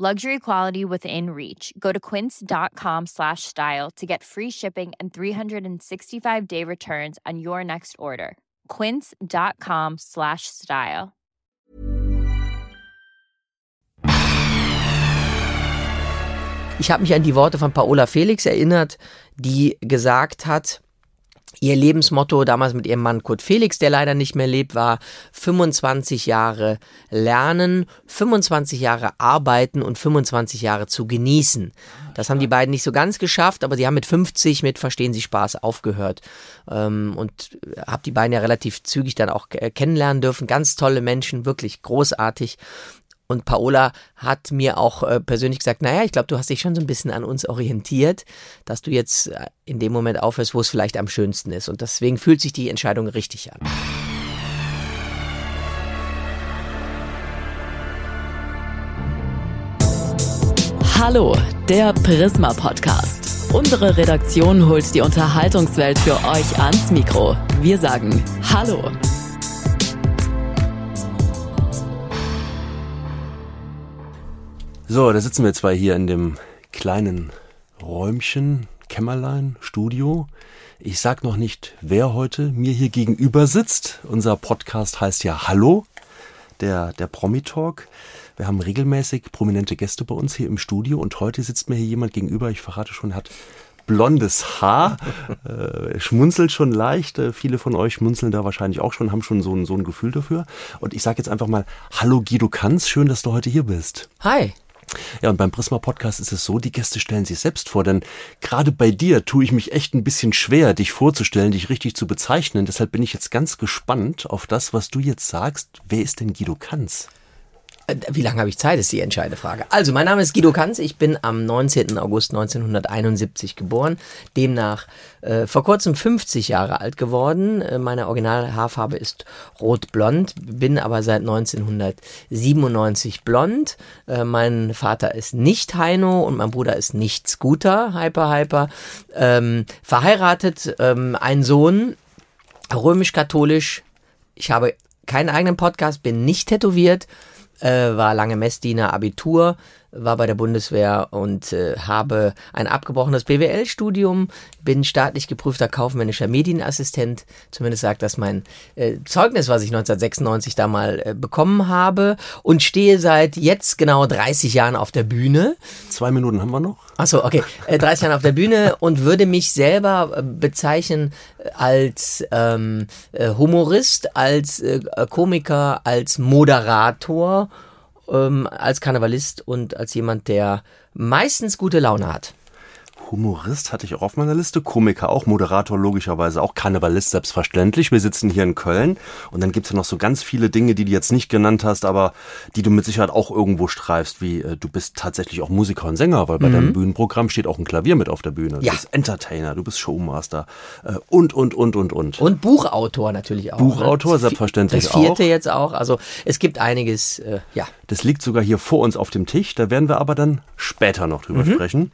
Luxury quality within reach. Go to quince.com slash style to get free shipping and 365 day returns on your next order. Quince.com slash style. Ich habe mich an die Worte von Paola Felix erinnert, die gesagt hat, Ihr Lebensmotto damals mit ihrem Mann Kurt Felix, der leider nicht mehr lebt, war 25 Jahre lernen, 25 Jahre arbeiten und 25 Jahre zu genießen. Das haben die beiden nicht so ganz geschafft, aber sie haben mit 50 mit Verstehen Sie Spaß aufgehört ähm, und habe die beiden ja relativ zügig dann auch kennenlernen dürfen. Ganz tolle Menschen, wirklich großartig. Und Paola hat mir auch äh, persönlich gesagt, naja, ich glaube, du hast dich schon so ein bisschen an uns orientiert, dass du jetzt äh, in dem Moment aufhörst, wo es vielleicht am schönsten ist. Und deswegen fühlt sich die Entscheidung richtig an. Hallo, der Prisma Podcast. Unsere Redaktion holt die Unterhaltungswelt für euch ans Mikro. Wir sagen Hallo. So, da sitzen wir zwei hier in dem kleinen Räumchen, Kämmerlein, Studio. Ich sag noch nicht, wer heute mir hier gegenüber sitzt. Unser Podcast heißt ja Hallo, der, der Promi-Talk. Wir haben regelmäßig prominente Gäste bei uns hier im Studio und heute sitzt mir hier jemand gegenüber, ich verrate schon, hat blondes Haar, äh, schmunzelt schon leicht. Äh, viele von euch schmunzeln da wahrscheinlich auch schon, haben schon so ein, so ein Gefühl dafür. Und ich sage jetzt einfach mal, hallo Guido Kanz, schön, dass du heute hier bist. Hi. Ja, und beim Prisma Podcast ist es so, die Gäste stellen sich selbst vor, denn gerade bei dir tue ich mich echt ein bisschen schwer, dich vorzustellen, dich richtig zu bezeichnen. Deshalb bin ich jetzt ganz gespannt auf das, was du jetzt sagst. Wer ist denn Guido Kanz? Äh, wie lange habe ich Zeit, ist die entscheidende Frage. Also, mein Name ist Guido Kanz. Ich bin am 19. August 1971 geboren. Demnach äh, vor kurzem 50 Jahre alt geworden. Äh, meine Originalhaarfarbe ist rot-blond, bin aber seit 1997 blond. Äh, mein Vater ist nicht Heino und mein Bruder ist nicht Scooter, Hyper Hyper. Ähm, verheiratet, ähm, ein Sohn, römisch-katholisch. Ich habe keinen eigenen Podcast, bin nicht tätowiert äh, war lange Messdiener, Abitur, war bei der Bundeswehr und äh, habe ein abgebrochenes BWL-Studium, bin staatlich geprüfter kaufmännischer Medienassistent. Zumindest sagt das mein äh, Zeugnis, was ich 1996 da mal äh, bekommen habe und stehe seit jetzt genau 30 Jahren auf der Bühne. Zwei Minuten haben wir noch. Achso, okay. Äh, 30 Jahre auf der Bühne und würde mich selber äh, bezeichnen als ähm, äh, Humorist, als äh, Komiker, als Moderator ähm, als Karnevalist und als jemand, der meistens gute Laune hat. Humorist hatte ich auch auf meiner Liste, Komiker auch, Moderator logischerweise auch, Karnevalist selbstverständlich. Wir sitzen hier in Köln und dann gibt's ja noch so ganz viele Dinge, die du jetzt nicht genannt hast, aber die du mit Sicherheit auch irgendwo streifst, wie äh, du bist tatsächlich auch Musiker und Sänger, weil bei mhm. deinem Bühnenprogramm steht auch ein Klavier mit auf der Bühne. Du ja. bist Entertainer, du bist Showmaster äh, und, und, und, und, und. Und Buchautor natürlich auch. Buchautor ne? selbstverständlich auch. Das vierte auch. jetzt auch, also es gibt einiges, äh, ja. Das liegt sogar hier vor uns auf dem Tisch, da werden wir aber dann später noch drüber mhm. sprechen.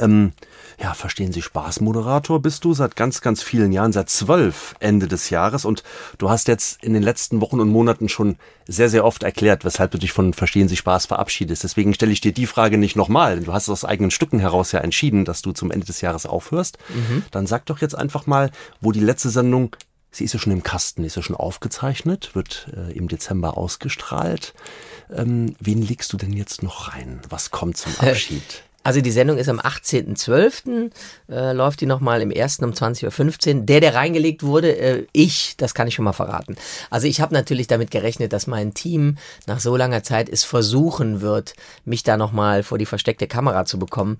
Ähm, ja, verstehen Sie, Spaßmoderator bist du seit ganz, ganz vielen Jahren, seit zwölf Ende des Jahres und du hast jetzt in den letzten Wochen und Monaten schon sehr, sehr oft erklärt, weshalb du dich von Verstehen Sie Spaß verabschiedest. Deswegen stelle ich dir die Frage nicht nochmal, denn du hast aus eigenen Stücken heraus ja entschieden, dass du zum Ende des Jahres aufhörst. Mhm. Dann sag doch jetzt einfach mal, wo die letzte Sendung Sie ist ja schon im Kasten, ist ja schon aufgezeichnet, wird äh, im Dezember ausgestrahlt. Ähm, wen legst du denn jetzt noch rein? Was kommt zum Abschied? Also die Sendung ist am 18.12. Äh, läuft die nochmal im 1. um 20.15 Uhr. Der, der reingelegt wurde, äh, ich, das kann ich schon mal verraten. Also ich habe natürlich damit gerechnet, dass mein Team nach so langer Zeit es versuchen wird, mich da nochmal vor die versteckte Kamera zu bekommen.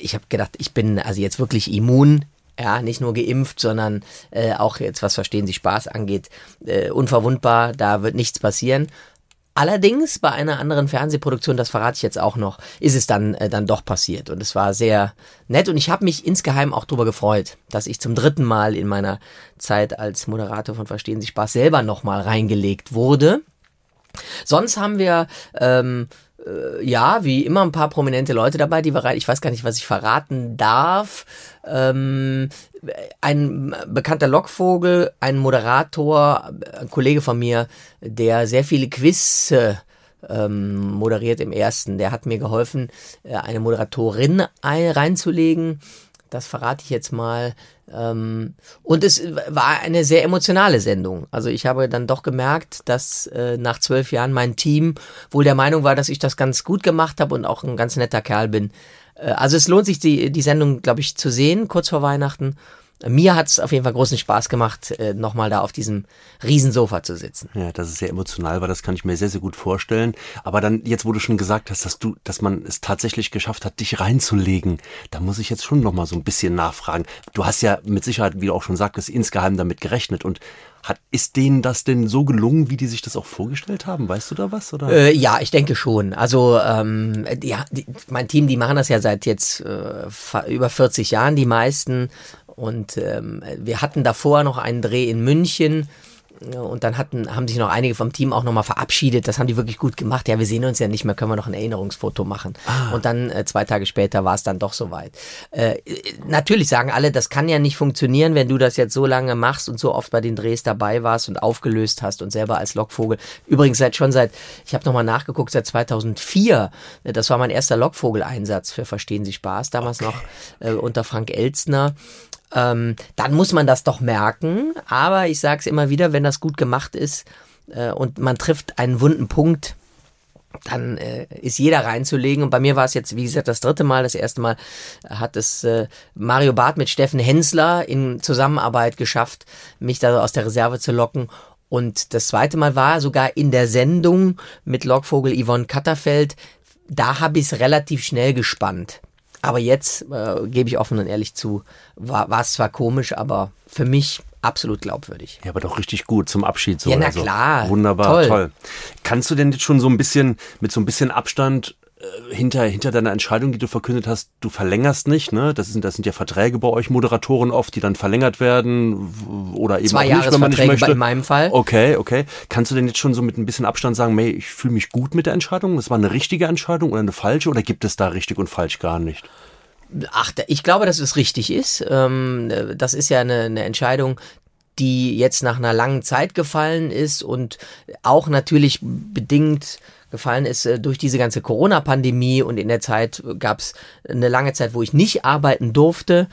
Ich habe gedacht, ich bin also jetzt wirklich immun ja, nicht nur geimpft, sondern äh, auch jetzt, was Verstehen Sie Spaß angeht, äh, unverwundbar, da wird nichts passieren. Allerdings bei einer anderen Fernsehproduktion, das verrate ich jetzt auch noch, ist es dann, äh, dann doch passiert. Und es war sehr nett und ich habe mich insgeheim auch darüber gefreut, dass ich zum dritten Mal in meiner Zeit als Moderator von Verstehen Sie Spaß selber nochmal reingelegt wurde. Sonst haben wir ähm, äh, ja, wie immer ein paar prominente Leute dabei, die rein. Ich weiß gar nicht, was ich verraten darf. Ähm, ein bekannter Lockvogel, ein Moderator, ein Kollege von mir, der sehr viele Quiz ähm, moderiert im ersten. Der hat mir geholfen, äh, eine Moderatorin ein, reinzulegen. Das verrate ich jetzt mal. Ähm, und es war eine sehr emotionale Sendung. Also ich habe dann doch gemerkt, dass äh, nach zwölf Jahren mein Team wohl der Meinung war, dass ich das ganz gut gemacht habe und auch ein ganz netter Kerl bin. Äh, also es lohnt sich, die, die Sendung, glaube ich, zu sehen, kurz vor Weihnachten. Mir hat es auf jeden Fall großen Spaß gemacht, äh, nochmal da auf diesem Riesensofa zu sitzen. Ja, das ist sehr emotional war, das kann ich mir sehr, sehr gut vorstellen. Aber dann, jetzt wo du schon gesagt hast, dass du, dass man es tatsächlich geschafft hat, dich reinzulegen, da muss ich jetzt schon nochmal so ein bisschen nachfragen. Du hast ja mit Sicherheit, wie du auch schon sagtest, insgeheim damit gerechnet und hat, ist denen das denn so gelungen, wie die sich das auch vorgestellt haben? Weißt du da was? Oder? Äh, ja, ich denke schon. Also ähm, ja, die, mein Team, die machen das ja seit jetzt äh, über 40 Jahren, die meisten. Und ähm, wir hatten davor noch einen Dreh in München und dann hatten, haben sich noch einige vom Team auch nochmal verabschiedet. Das haben die wirklich gut gemacht. Ja, wir sehen uns ja nicht mehr, können wir noch ein Erinnerungsfoto machen. Ah. Und dann äh, zwei Tage später war es dann doch soweit. Äh, natürlich sagen alle, das kann ja nicht funktionieren, wenn du das jetzt so lange machst und so oft bei den Drehs dabei warst und aufgelöst hast und selber als Lockvogel. Übrigens seit schon seit, ich habe nochmal nachgeguckt, seit 2004. Das war mein erster Lockvogel-Einsatz für Verstehen Sie Spaß, damals okay. noch äh, unter Frank Elstner ähm, dann muss man das doch merken. Aber ich sage es immer wieder, wenn das gut gemacht ist äh, und man trifft einen wunden Punkt, dann äh, ist jeder reinzulegen. Und bei mir war es jetzt, wie gesagt, das dritte Mal. Das erste Mal hat es äh, Mario Barth mit Steffen Hensler in Zusammenarbeit geschafft, mich da aus der Reserve zu locken. Und das zweite Mal war sogar in der Sendung mit Lockvogel Yvonne Katterfeld. Da habe ich es relativ schnell gespannt. Aber jetzt äh, gebe ich offen und ehrlich zu, war, es zwar komisch, aber für mich absolut glaubwürdig. Ja, aber doch richtig gut zum Abschied. So. Ja, na also, klar. Wunderbar, toll. toll. Kannst du denn jetzt schon so ein bisschen mit so ein bisschen Abstand hinter, hinter deiner Entscheidung, die du verkündet hast, du verlängerst nicht, ne? Das sind, das sind ja Verträge bei euch Moderatoren oft, die dann verlängert werden oder eben Zwei auch nicht, wenn man nicht möchte. in meinem Fall. Okay, okay. Kannst du denn jetzt schon so mit ein bisschen Abstand sagen, hey, ich fühle mich gut mit der Entscheidung? Das war eine richtige Entscheidung oder eine falsche oder gibt es da richtig und falsch gar nicht? Ach, ich glaube, dass es richtig ist. Ähm, das ist ja eine, eine Entscheidung, die jetzt nach einer langen Zeit gefallen ist und auch natürlich bedingt gefallen ist äh, durch diese ganze Corona-Pandemie und in der Zeit gab es eine lange Zeit, wo ich nicht arbeiten durfte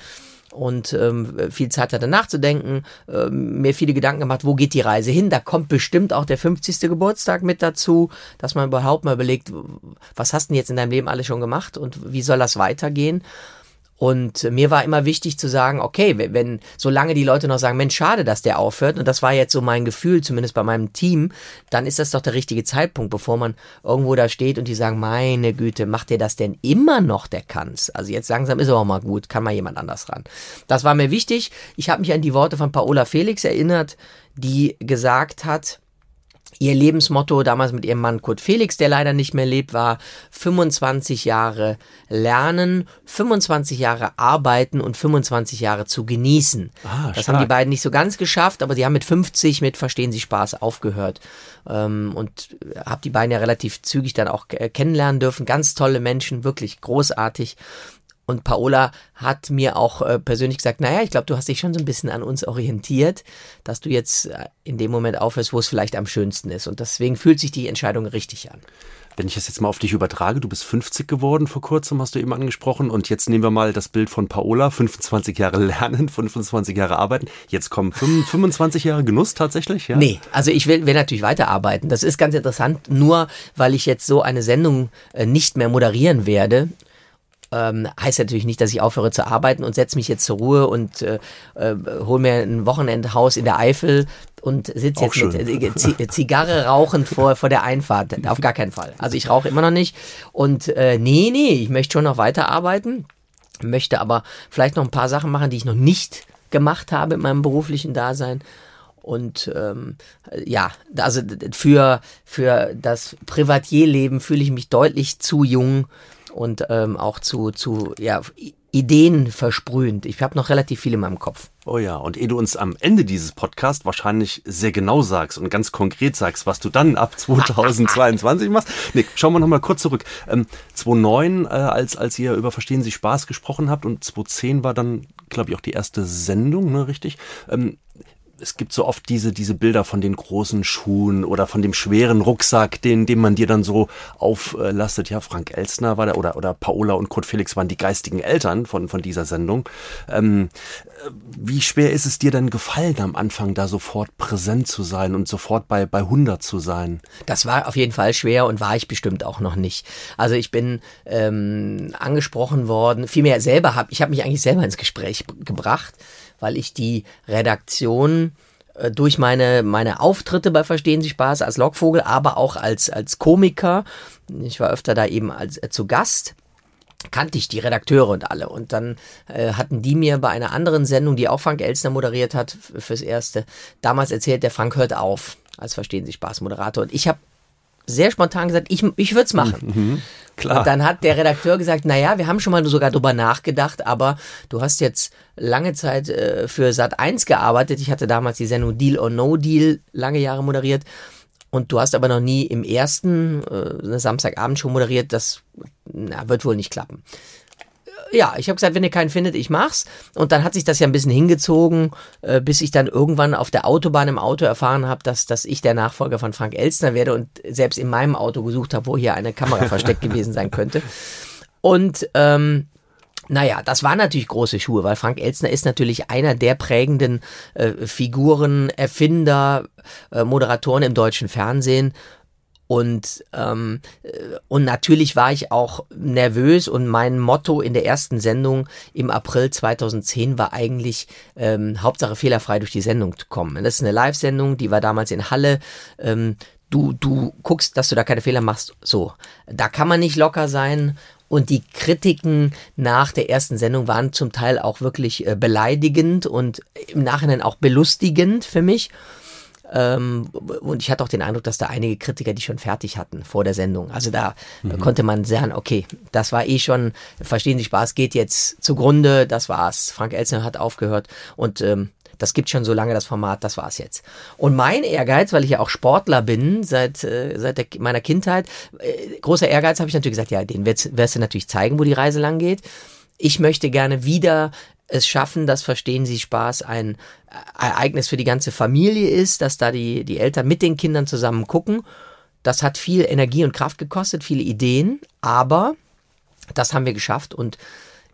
und ähm, viel Zeit hatte nachzudenken, äh, mir viele Gedanken gemacht, wo geht die Reise hin? Da kommt bestimmt auch der 50. Geburtstag mit dazu, dass man überhaupt mal überlegt, was hast du denn jetzt in deinem Leben alles schon gemacht und wie soll das weitergehen? Und mir war immer wichtig zu sagen, okay, wenn, solange die Leute noch sagen, Mensch, schade, dass der aufhört, und das war jetzt so mein Gefühl, zumindest bei meinem Team, dann ist das doch der richtige Zeitpunkt, bevor man irgendwo da steht und die sagen, meine Güte, macht der das denn immer noch, der kann's? Also jetzt langsam ist er auch mal gut, kann mal jemand anders ran. Das war mir wichtig. Ich habe mich an die Worte von Paola Felix erinnert, die gesagt hat, Ihr Lebensmotto damals mit ihrem Mann Kurt Felix, der leider nicht mehr lebt, war 25 Jahre lernen, 25 Jahre arbeiten und 25 Jahre zu genießen. Ah, das haben die beiden nicht so ganz geschafft, aber sie haben mit 50 mit Verstehen Sie Spaß aufgehört. Ähm, und habe die beiden ja relativ zügig dann auch kennenlernen dürfen. Ganz tolle Menschen, wirklich großartig. Und Paola hat mir auch äh, persönlich gesagt, naja, ich glaube, du hast dich schon so ein bisschen an uns orientiert, dass du jetzt äh, in dem Moment aufhörst, wo es vielleicht am schönsten ist. Und deswegen fühlt sich die Entscheidung richtig an. Wenn ich das jetzt mal auf dich übertrage, du bist 50 geworden vor kurzem, hast du eben angesprochen. Und jetzt nehmen wir mal das Bild von Paola, 25 Jahre lernen, 25 Jahre arbeiten. Jetzt kommen 25 Jahre Genuss tatsächlich, ja? Nee, also ich will, will natürlich weiterarbeiten. Das ist ganz interessant, nur weil ich jetzt so eine Sendung äh, nicht mehr moderieren werde, ähm, heißt natürlich nicht, dass ich aufhöre zu arbeiten und setze mich jetzt zur Ruhe und äh, äh, hole mir ein Wochenendhaus in der Eifel und sitze jetzt schön. mit äh, Z Zigarre rauchend vor, vor der Einfahrt. Auf gar keinen Fall. Also ich rauche immer noch nicht. Und äh, nee, nee, ich möchte schon noch weiterarbeiten, möchte aber vielleicht noch ein paar Sachen machen, die ich noch nicht gemacht habe in meinem beruflichen Dasein. Und ähm, ja, also für, für das Privatierleben fühle ich mich deutlich zu jung und ähm, auch zu, zu ja, Ideen versprühend. Ich habe noch relativ viel in meinem Kopf. Oh ja, und ehe du uns am Ende dieses Podcasts wahrscheinlich sehr genau sagst und ganz konkret sagst, was du dann ab 2022 machst. Nick, schauen wir nochmal kurz zurück. Ähm, 2009, äh, als, als ihr über Verstehen Sie Spaß gesprochen habt und 2010 war dann, glaube ich, auch die erste Sendung, ne, richtig? Ähm, es gibt so oft diese, diese Bilder von den großen Schuhen oder von dem schweren Rucksack, den, den man dir dann so auflastet. Ja, Frank Elstner war der oder, oder Paola und Kurt Felix waren die geistigen Eltern von, von dieser Sendung. Ähm, wie schwer ist es dir denn gefallen, am Anfang da sofort präsent zu sein und sofort bei, bei 100 zu sein? Das war auf jeden Fall schwer und war ich bestimmt auch noch nicht. Also ich bin ähm, angesprochen worden, vielmehr selber habe, ich habe mich eigentlich selber ins Gespräch gebracht weil ich die Redaktion äh, durch meine, meine Auftritte bei Verstehen Sie Spaß als Lockvogel, aber auch als, als Komiker, ich war öfter da eben als äh, zu Gast, kannte ich die Redakteure und alle. Und dann äh, hatten die mir bei einer anderen Sendung, die auch Frank Elstner moderiert hat, fürs Erste, damals erzählt, der Frank hört auf als Verstehen Sie Spaß Moderator. Und ich habe sehr spontan gesagt, ich, ich würde es machen. Mhm, klar. Und dann hat der Redakteur gesagt, naja, wir haben schon mal sogar drüber nachgedacht, aber du hast jetzt lange Zeit äh, für Sat 1 gearbeitet. Ich hatte damals die Sendung Deal or No Deal lange Jahre moderiert. Und du hast aber noch nie im ersten äh, Samstagabend schon moderiert. Das na, wird wohl nicht klappen ja, ich habe gesagt, wenn ihr keinen findet, ich mach's. Und dann hat sich das ja ein bisschen hingezogen, äh, bis ich dann irgendwann auf der Autobahn im Auto erfahren habe, dass, dass ich der Nachfolger von Frank Elstner werde und selbst in meinem Auto gesucht habe, wo hier eine Kamera versteckt gewesen sein könnte. Und ähm, naja, das waren natürlich große Schuhe, weil Frank Elstner ist natürlich einer der prägenden äh, Figuren, Erfinder, äh, Moderatoren im deutschen Fernsehen. Und, ähm, und natürlich war ich auch nervös und mein Motto in der ersten Sendung im April 2010 war eigentlich ähm, Hauptsache fehlerfrei durch die Sendung zu kommen. Das ist eine Live-Sendung, die war damals in Halle. Ähm, du, du guckst, dass du da keine Fehler machst. So, da kann man nicht locker sein. Und die Kritiken nach der ersten Sendung waren zum Teil auch wirklich äh, beleidigend und im Nachhinein auch belustigend für mich. Ähm, und ich hatte auch den Eindruck, dass da einige Kritiker die schon fertig hatten vor der Sendung. Also da mhm. konnte man sagen, okay, das war eh schon, verstehen Sie Spaß, geht jetzt zugrunde, das war's. Frank Elzner hat aufgehört und ähm, das gibt schon so lange das Format, das war's jetzt. Und mein Ehrgeiz, weil ich ja auch Sportler bin seit, äh, seit der, meiner Kindheit, äh, großer Ehrgeiz habe ich natürlich gesagt, ja, den wirst, wirst du natürlich zeigen, wo die Reise lang geht. Ich möchte gerne wieder es schaffen, dass Verstehen Sie Spaß ein Ereignis für die ganze Familie ist, dass da die, die Eltern mit den Kindern zusammen gucken. Das hat viel Energie und Kraft gekostet, viele Ideen, aber das haben wir geschafft und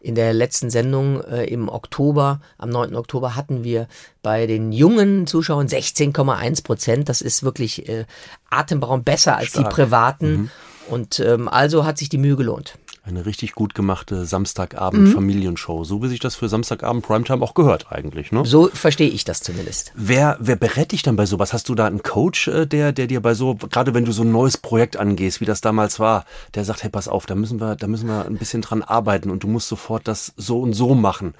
in der letzten Sendung äh, im Oktober, am 9. Oktober, hatten wir bei den jungen Zuschauern 16,1 Prozent. Das ist wirklich äh, atemberaubend besser als Stark. die privaten. Mhm. Und ähm, also hat sich die Mühe gelohnt. Eine richtig gut gemachte Samstagabend-Familienshow, mhm. so wie sich das für Samstagabend Primetime auch gehört eigentlich. Ne? So verstehe ich das zumindest. Wer, wer berät dich dann bei sowas? Hast du da einen Coach, äh, der, der dir bei so, gerade wenn du so ein neues Projekt angehst, wie das damals war, der sagt, hey, pass auf, da müssen wir, da müssen wir ein bisschen dran arbeiten und du musst sofort das so und so machen.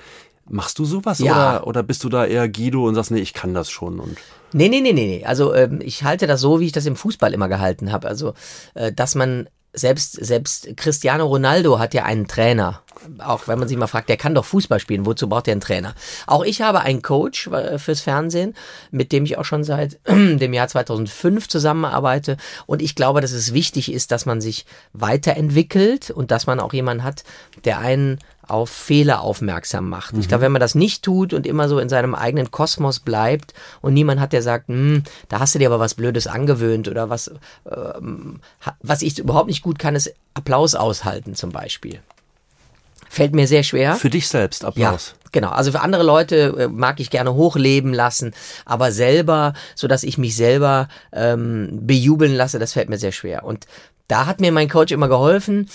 Machst du sowas ja. oder, oder bist du da eher Guido und sagst, nee, ich kann das schon und Nee, nee, nee, nee, nee. Also ähm, ich halte das so, wie ich das im Fußball immer gehalten habe. Also, äh, dass man selbst, selbst Cristiano Ronaldo hat ja einen Trainer. Auch wenn man sich mal fragt, der kann doch Fußball spielen, wozu braucht er einen Trainer? Auch ich habe einen Coach äh, fürs Fernsehen, mit dem ich auch schon seit dem Jahr 2005 zusammenarbeite. Und ich glaube, dass es wichtig ist, dass man sich weiterentwickelt und dass man auch jemanden hat, der einen auf Fehler aufmerksam macht. Mhm. Ich glaube, wenn man das nicht tut und immer so in seinem eigenen Kosmos bleibt und niemand hat, der sagt, hm, da hast du dir aber was Blödes angewöhnt oder was, ähm, was ich überhaupt nicht gut kann, ist Applaus aushalten zum Beispiel. Fällt mir sehr schwer. Für dich selbst Applaus. Ja, genau. Also für andere Leute äh, mag ich gerne hochleben lassen, aber selber, so dass ich mich selber ähm, bejubeln lasse, das fällt mir sehr schwer. Und da hat mir mein Coach immer geholfen,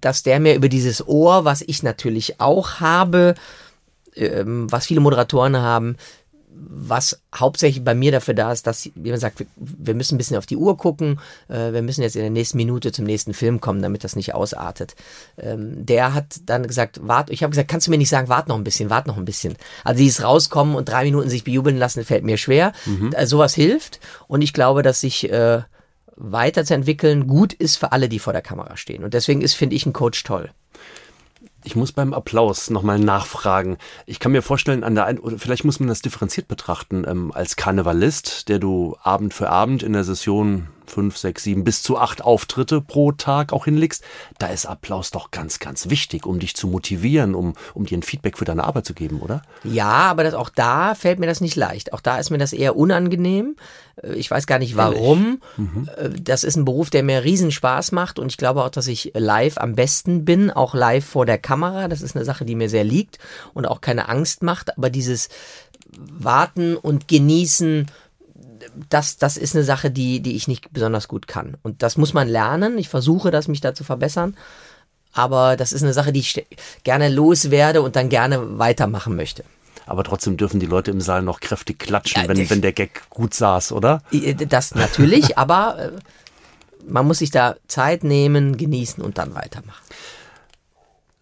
dass der mir über dieses Ohr, was ich natürlich auch habe, ähm, was viele Moderatoren haben, was hauptsächlich bei mir dafür da ist, dass, wie man sagt, wir, wir müssen ein bisschen auf die Uhr gucken, äh, wir müssen jetzt in der nächsten Minute zum nächsten Film kommen, damit das nicht ausartet. Ähm, der hat dann gesagt, wart, ich habe gesagt, kannst du mir nicht sagen, wart noch ein bisschen, wart noch ein bisschen. Also dieses rauskommen und drei Minuten sich bejubeln lassen, fällt mir schwer. Mhm. Äh, sowas hilft und ich glaube, dass sich äh, weiterzuentwickeln gut ist für alle, die vor der Kamera stehen. Und deswegen ist, finde ich, ein Coach toll. Ich muss beim Applaus nochmal nachfragen. Ich kann mir vorstellen, an der einen, oder vielleicht muss man das differenziert betrachten, ähm, als Karnevalist, der du Abend für Abend in der Session fünf, sechs, sieben bis zu acht Auftritte pro Tag auch hinlegst, da ist Applaus doch ganz, ganz wichtig, um dich zu motivieren, um, um dir ein Feedback für deine Arbeit zu geben, oder? Ja, aber das, auch da fällt mir das nicht leicht. Auch da ist mir das eher unangenehm. Äh, ich weiß gar nicht warum. Mhm. Äh, das ist ein Beruf, der mir riesen Spaß macht und ich glaube auch, dass ich live am besten bin, auch live vor der Kamera. Das ist eine Sache, die mir sehr liegt und auch keine Angst macht. Aber dieses Warten und Genießen, das, das ist eine Sache, die, die ich nicht besonders gut kann. Und das muss man lernen. Ich versuche das, mich da zu verbessern. Aber das ist eine Sache, die ich gerne loswerde und dann gerne weitermachen möchte. Aber trotzdem dürfen die Leute im Saal noch kräftig klatschen, wenn, wenn der Gag gut saß, oder? Das natürlich, aber äh, man muss sich da Zeit nehmen, genießen und dann weitermachen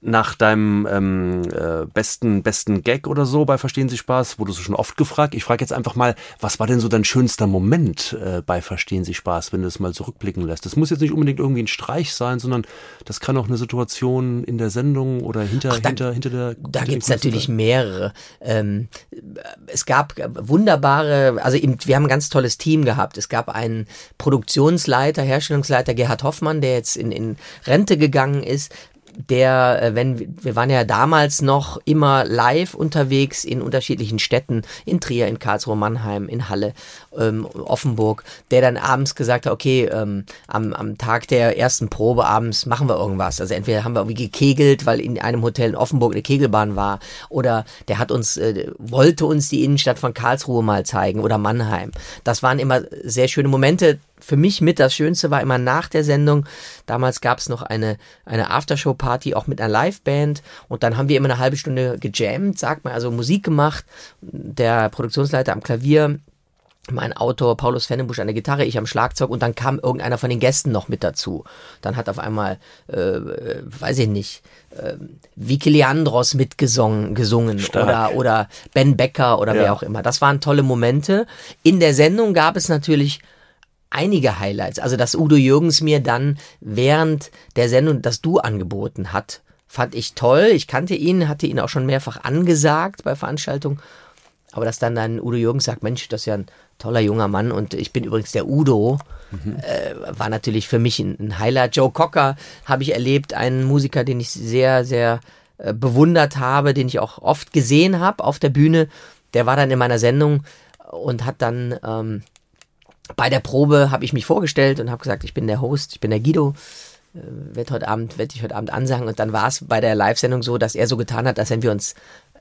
nach deinem ähm, äh, besten besten Gag oder so bei Verstehen Sie Spaß, wurdest du schon oft gefragt. Ich frage jetzt einfach mal, was war denn so dein schönster Moment äh, bei Verstehen Sie Spaß, wenn du es mal zurückblicken lässt? Das muss jetzt nicht unbedingt irgendwie ein Streich sein, sondern das kann auch eine Situation in der Sendung oder hinter Ach, da, hinter hinter der. Da gibt es natürlich mehrere. Ähm, es gab wunderbare, also eben, wir haben ein ganz tolles Team gehabt. Es gab einen Produktionsleiter, Herstellungsleiter Gerhard Hoffmann, der jetzt in, in Rente gegangen ist der, äh, wenn wir waren ja damals noch immer live unterwegs in unterschiedlichen Städten, in Trier, in Karlsruhe, Mannheim, in Halle, ähm, Offenburg, der dann abends gesagt hat, okay, ähm, am, am Tag der ersten Probe abends machen wir irgendwas. Also entweder haben wir irgendwie gekegelt, weil in einem Hotel in Offenburg eine Kegelbahn war, oder der hat uns, äh, wollte uns die Innenstadt von Karlsruhe mal zeigen oder Mannheim. Das waren immer sehr schöne Momente für mich mit das Schönste war immer nach der Sendung. Damals gab es noch eine, eine Aftershow-Party auch mit einer Liveband und dann haben wir immer eine halbe Stunde gejammt, sagt man, also Musik gemacht. Der Produktionsleiter am Klavier, mein Autor Paulus Fennenbusch an der Gitarre, ich am Schlagzeug und dann kam irgendeiner von den Gästen noch mit dazu. Dann hat auf einmal, äh, weiß ich nicht, äh, Vicky Leandros mitgesungen gesungen oder, oder Ben Becker oder ja. wer auch immer. Das waren tolle Momente. In der Sendung gab es natürlich einige Highlights. Also, dass Udo Jürgens mir dann während der Sendung das Du angeboten hat, fand ich toll. Ich kannte ihn, hatte ihn auch schon mehrfach angesagt bei Veranstaltungen. Aber dass dann dann Udo Jürgens sagt, Mensch, das ist ja ein toller junger Mann und ich bin übrigens der Udo, mhm. äh, war natürlich für mich ein, ein Highlight. Joe Cocker habe ich erlebt, einen Musiker, den ich sehr, sehr äh, bewundert habe, den ich auch oft gesehen habe auf der Bühne. Der war dann in meiner Sendung und hat dann ähm, bei der Probe habe ich mich vorgestellt und habe gesagt, ich bin der Host, ich bin der Guido, äh, werde heute Abend, werde ich heute Abend ansagen. Und dann war es bei der Live-Sendung so, dass er so getan hat, als wenn wir uns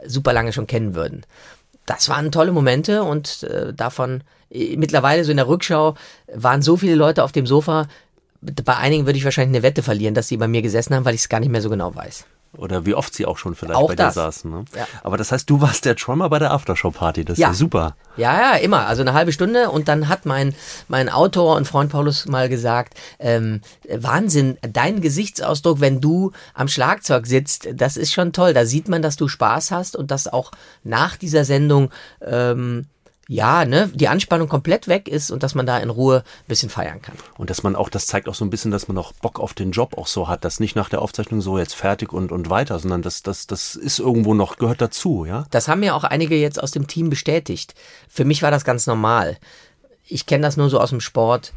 super lange schon kennen würden. Das waren tolle Momente und äh, davon äh, mittlerweile so in der Rückschau waren so viele Leute auf dem Sofa. Bei einigen würde ich wahrscheinlich eine Wette verlieren, dass sie bei mir gesessen haben, weil ich es gar nicht mehr so genau weiß. Oder wie oft sie auch schon vielleicht auch bei das. dir saßen. Ne? Ja. Aber das heißt, du warst der Drummer bei der Aftershow-Party. Das ist ja. super. Ja, ja, immer. Also eine halbe Stunde. Und dann hat mein, mein Autor und Freund Paulus mal gesagt, ähm, Wahnsinn, dein Gesichtsausdruck, wenn du am Schlagzeug sitzt, das ist schon toll. Da sieht man, dass du Spaß hast und dass auch nach dieser Sendung ähm, ja, ne, die Anspannung komplett weg ist und dass man da in Ruhe ein bisschen feiern kann. Und dass man auch, das zeigt auch so ein bisschen, dass man auch Bock auf den Job auch so hat, dass nicht nach der Aufzeichnung so jetzt fertig und, und weiter, sondern das, das, das ist irgendwo noch, gehört dazu, ja? Das haben ja auch einige jetzt aus dem Team bestätigt. Für mich war das ganz normal. Ich kenne das nur so aus dem Sport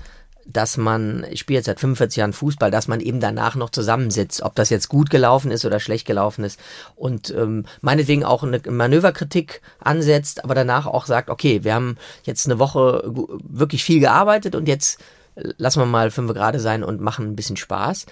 dass man, ich spiele jetzt seit 45 Jahren Fußball, dass man eben danach noch zusammensitzt, ob das jetzt gut gelaufen ist oder schlecht gelaufen ist und ähm, meinetwegen auch eine Manöverkritik ansetzt, aber danach auch sagt, okay, wir haben jetzt eine Woche wirklich viel gearbeitet und jetzt lassen wir mal fünf gerade sein und machen ein bisschen Spaß.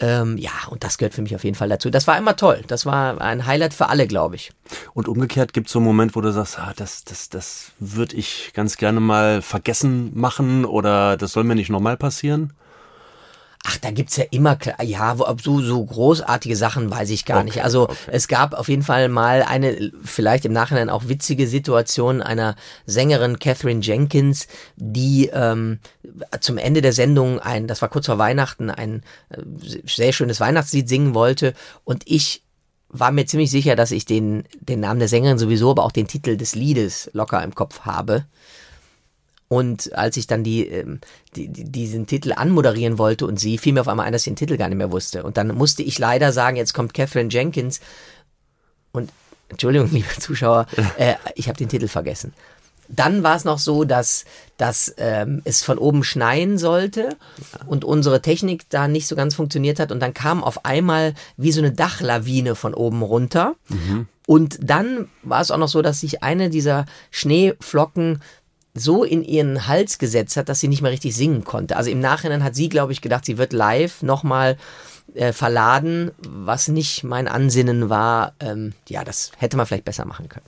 Ähm, ja, und das gehört für mich auf jeden Fall dazu. Das war immer toll. Das war ein Highlight für alle, glaube ich. Und umgekehrt gibt es so einen Moment, wo du sagst, ah, das, das, das würde ich ganz gerne mal vergessen machen oder das soll mir nicht nochmal passieren? Ach, da gibt's ja immer, ja, so, so großartige Sachen weiß ich gar Okay, nicht. Also okay. es gab auf jeden Fall mal eine, vielleicht im Nachhinein auch witzige Situation einer Sängerin Catherine Jenkins, die ähm, zum Ende der Sendung ein, das war kurz vor Weihnachten, ein äh, sehr schönes Weihnachtslied singen wollte und ich war mir ziemlich sicher, dass ich den, den Namen der Sängerin sowieso, aber auch den Titel des Liedes locker im Kopf habe. Und als ich dann die, ähm, die, die, diesen Titel anmoderieren wollte und sie, fiel mir auf einmal ein, dass ich den Titel gar nicht mehr wusste. Und dann musste ich leider sagen, jetzt kommt Catherine Jenkins. Und Entschuldigung, liebe Zuschauer, äh, ich habe den Titel vergessen. Dann war es noch so, dass, dass ähm, es von oben schneien sollte und unsere Technik da nicht so ganz funktioniert hat. Und dann kam auf einmal wie so eine Dachlawine von oben runter. Und dann war es auch noch so, dass sich eine dieser Schneeflocken so in ihren Hals gesetzt hat, dass sie nicht mehr richtig singen konnte. Also im Nachhinein hat sie, glaube ich, gedacht, sie wird live nochmal äh, verladen, was nicht mein Ansinnen war. Ähm, ja, das hätte man vielleicht besser machen können.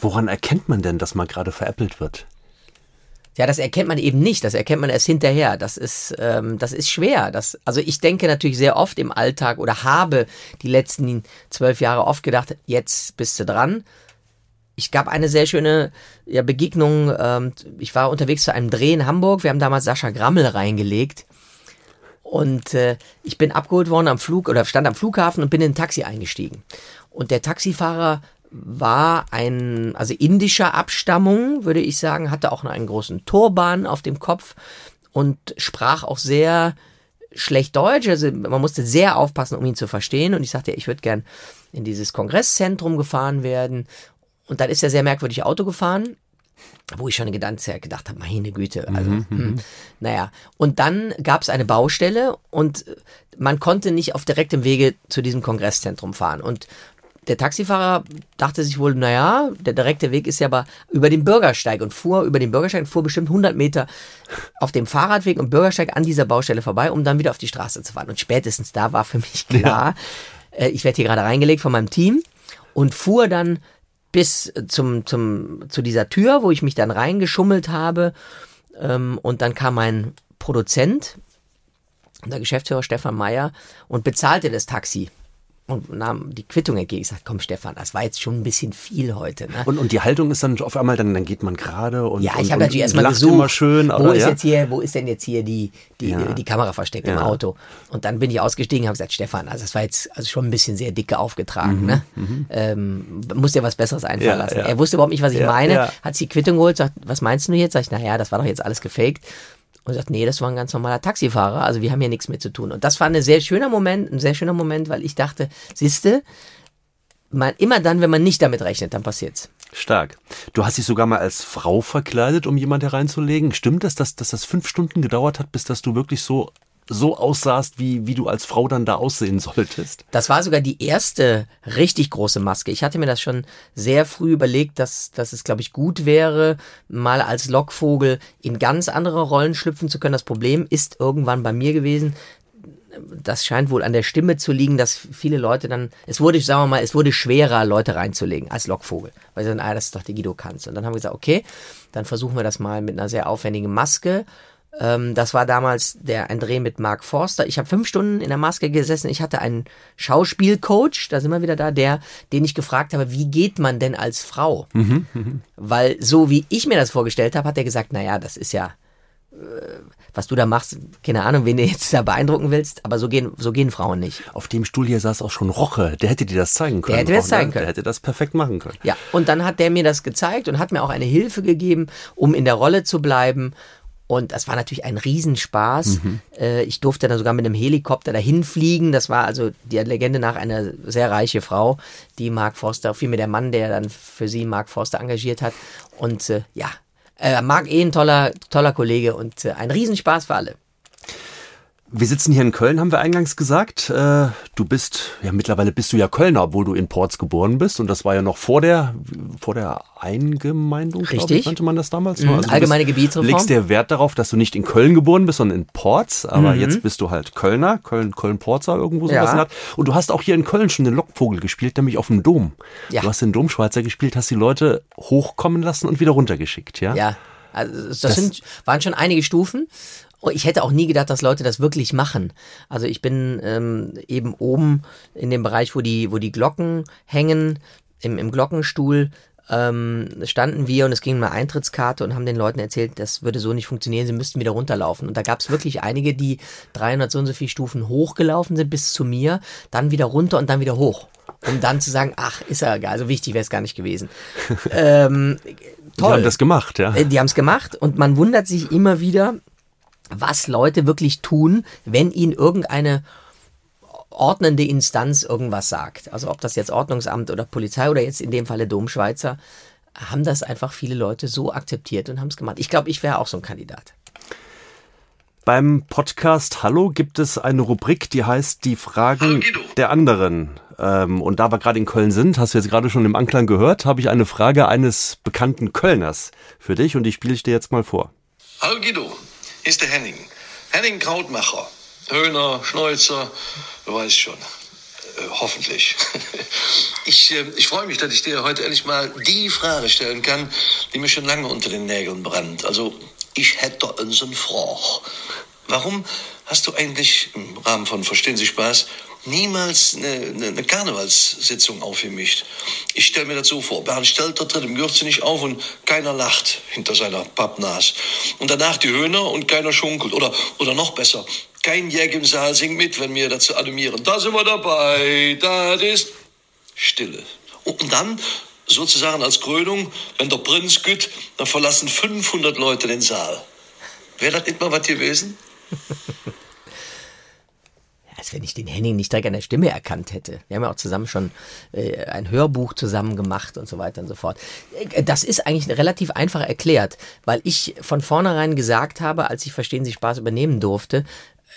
Woran erkennt man denn, dass man gerade veräppelt wird? Ja, das erkennt man eben nicht. Das erkennt man erst hinterher. Das ist, ähm, das ist schwer. Das, also ich denke natürlich sehr oft im Alltag oder habe die letzten zwölf Jahre oft gedacht, jetzt bist du dran. Ich gab eine sehr schöne ja, Begegnung. Ähm, ich war unterwegs zu einem Dreh in Hamburg. Wir haben damals Sascha Grammel reingelegt. Und äh, ich bin abgeholt worden am Flug oder stand am Flughafen und bin in ein Taxi eingestiegen. Und der Taxifahrer war ein, also indischer Abstammung, würde ich sagen, hatte auch noch einen großen Turban auf dem Kopf und sprach auch sehr schlecht Deutsch. Also man musste sehr aufpassen, um ihn zu verstehen. Und ich sagte, ich würde gern in dieses Kongresszentrum gefahren werden. Und dann ist er sehr merkwürdig Auto gefahren wo ich schon gedacht, gedacht habe, meine Güte, also, hm, naja. Und dann gab es eine Baustelle und man konnte nicht auf direktem Wege zu diesem Kongresszentrum fahren. Und der Taxifahrer dachte sich wohl, naja, der direkte Weg ist ja aber über den Bürgersteig und fuhr über den Bürgersteig und fuhr bestimmt 100 Meter auf dem Fahrradweg und Bürgersteig an dieser Baustelle vorbei, um dann wieder auf die Straße zu fahren. Und spätestens da war für mich klar, äh, ich werde hier gerade reingelegt von meinem Team und fuhr dann bis zum, zum, zu dieser Tür, wo ich mich dann reingeschummelt habe. Ähm, und dann kam mein Produzent, der Geschäftsführer Stefan Meyer, und bezahlte das Taxi und nahm die Quittung entgegen. Ich sagte, komm Stefan, das war jetzt schon ein bisschen viel heute. Ne? Und, und die Haltung ist dann auf einmal, dann, dann geht man gerade und ja, ich habe natürlich erstmal gesucht, immer schön. wo ist ja? jetzt hier, wo ist denn jetzt hier die, die, Ja. die Kamera versteckt im Ja. Auto? Und dann bin ich ausgestiegen und habe gesagt, Stefan, also das war jetzt also schon ein bisschen sehr dicke aufgetragen, ne? Ähm, muss dir was Besseres einfallen Mhm, lassen. Er wusste überhaupt nicht, was ich meine, hat sich die Quittung geholt, sagt, was meinst du jetzt? Sag ich, naja, das war doch jetzt alles gefaked. Und sagt, nee, das war ein ganz normaler Taxifahrer, also wir haben hier nichts mit zu tun. Und das war ein sehr schöner Moment, ein sehr schöner Moment, weil ich dachte, siehste, man, immer dann, wenn man nicht damit rechnet, dann passiert's. Stark. Du hast dich sogar mal als Frau verkleidet, um jemand hereinzulegen. Stimmt das, dass, dass das fünf Stunden gedauert hat, bis dass du wirklich so, so aussahst, wie, wie du als Frau dann da aussehen solltest? Das war sogar die erste richtig große Maske. Ich hatte mir das schon sehr früh überlegt, dass, dass es, glaube ich, gut wäre, mal als Lockvogel in ganz andere Rollen schlüpfen zu können. Das Problem ist irgendwann bei mir gewesen, das scheint wohl an der Stimme zu liegen, dass viele Leute dann, es wurde, sagen wir mal, es wurde schwerer, Leute reinzulegen als Lockvogel. Weil sie dann, ah, das ist doch der Guido Kanz. Und dann haben wir gesagt, okay, dann versuchen wir das mal mit einer sehr aufwendigen Maske. Ähm, das war damals der, ein Dreh mit Mark Forster. Ich habe fünf Stunden in der Maske gesessen. Ich hatte einen Schauspielcoach, da sind wir wieder da, der, den ich gefragt habe, wie geht man denn als Frau? Weil so wie ich mir das vorgestellt habe, hat er gesagt, naja, das ist ja, äh, was du da machst, keine Ahnung, wen du jetzt da beeindrucken willst, aber so gehen, so gehen Frauen nicht. Auf dem Stuhl hier saß auch schon Roche. Der hätte dir das zeigen können. hätte mir das ne? zeigen können. Der hätte das perfekt machen können. Ja, und dann hat der mir das gezeigt und hat mir auch eine Hilfe gegeben, um in der Rolle zu bleiben. Und das war natürlich ein Riesenspaß. Äh, ich durfte dann sogar mit einem Helikopter dahin fliegen. Das war also der Legende nach eine sehr reiche Frau, die Mark Forster, vielmehr der Mann, der dann für sie Mark Forster engagiert hat. Und äh, ja, äh, Mark eh ein toller, toller Kollege und äh, ein Riesenspaß für alle. Wir sitzen hier in Köln, haben wir eingangs gesagt. Äh, du bist, ja mittlerweile bist du ja Kölner, obwohl du in Porz geboren bist. Und das war ja noch vor der, vor der Eingemeindung, glaube Richtig. ich, nannte man das damals. Mhm, ne? du allgemeine bist, Gebietsreform. legst der Wert darauf, dass du nicht in Köln geboren bist, sondern in Porz. Aber Mhm. jetzt bist du halt Kölner, Köln, Köln-Porzer, irgendwo sowas Ja. Art. Und du hast auch hier in Köln schon den Lockvogel gespielt, nämlich auf dem Dom. Ja. Du hast den Domschweizer gespielt, hast die Leute hochkommen lassen und wieder runtergeschickt, ja? Ja, also das, sind, waren schon einige Stufen. Oh, ich hätte auch nie gedacht, dass Leute das wirklich machen. Also ich bin ähm, eben oben in dem Bereich, wo die, wo die Glocken hängen, im, im Glockenstuhl ähm, standen wir und es ging um eine Eintrittskarte und haben den Leuten erzählt, das würde so nicht funktionieren, sie müssten wieder runterlaufen. Und da gab es wirklich einige, die 300 so und so viele Stufen hochgelaufen sind bis zu mir, dann wieder runter und dann wieder hoch. Um dann zu sagen, ach, ist ja egal, so wichtig wäre es gar nicht gewesen. ähm, toll. Die haben das gemacht, ja. Äh, die haben es gemacht und man wundert sich immer wieder, was Leute wirklich tun, wenn ihnen irgendeine ordnende Instanz irgendwas sagt. Also ob das jetzt Ordnungsamt oder Polizei oder jetzt in dem Falle Domschweizer, haben das einfach viele Leute so akzeptiert und haben es gemacht. Ich glaube, ich wäre auch so ein Kandidat. Beim Podcast Hallo gibt es eine Rubrik, die heißt Die Fragen der anderen. Ähm, und da wir gerade in Köln sind, hast du jetzt gerade schon im Anklang gehört, habe ich eine Frage eines bekannten Kölners für dich und die spiele ich dir jetzt mal vor. Hallo Guido, ist der Henning. Henning Krautmacher. Höhner, Schneuzer, du weißt schon. Äh, hoffentlich. Ich, äh, ich freue mich, dass ich dir heute endlich mal die Frage stellen kann, die mir schon lange unter den Nägeln brennt. Also, ich hätte unseren Frage. Warum hast du eigentlich im Rahmen von Verstehen Sie Spaß niemals eine, eine, Karnevalssitzung aufgemischt. Ich stelle mir das so vor, Bernd Stelter tritt im Gürzenich auf und keiner lacht hinter seiner Pappnas. Und danach die Höhner und keiner schunkelt. Oder, oder noch besser, kein Jäg im Saal singt mit, wenn wir dazu animieren. Da sind wir dabei, das ist Stille. Und dann sozusagen als Krönung, wenn der Prinz geht, dann verlassen 500 Leute den Saal. Wäre das nicht mal was gewesen? als wenn ich den Henning nicht direkt an der Stimme erkannt hätte. Wir haben ja auch zusammen schon äh, ein Hörbuch zusammen gemacht und so weiter und so fort. Äh, das ist eigentlich relativ einfach erklärt, weil ich von vornherein gesagt habe, als ich Verstehen Sie Spaß übernehmen durfte,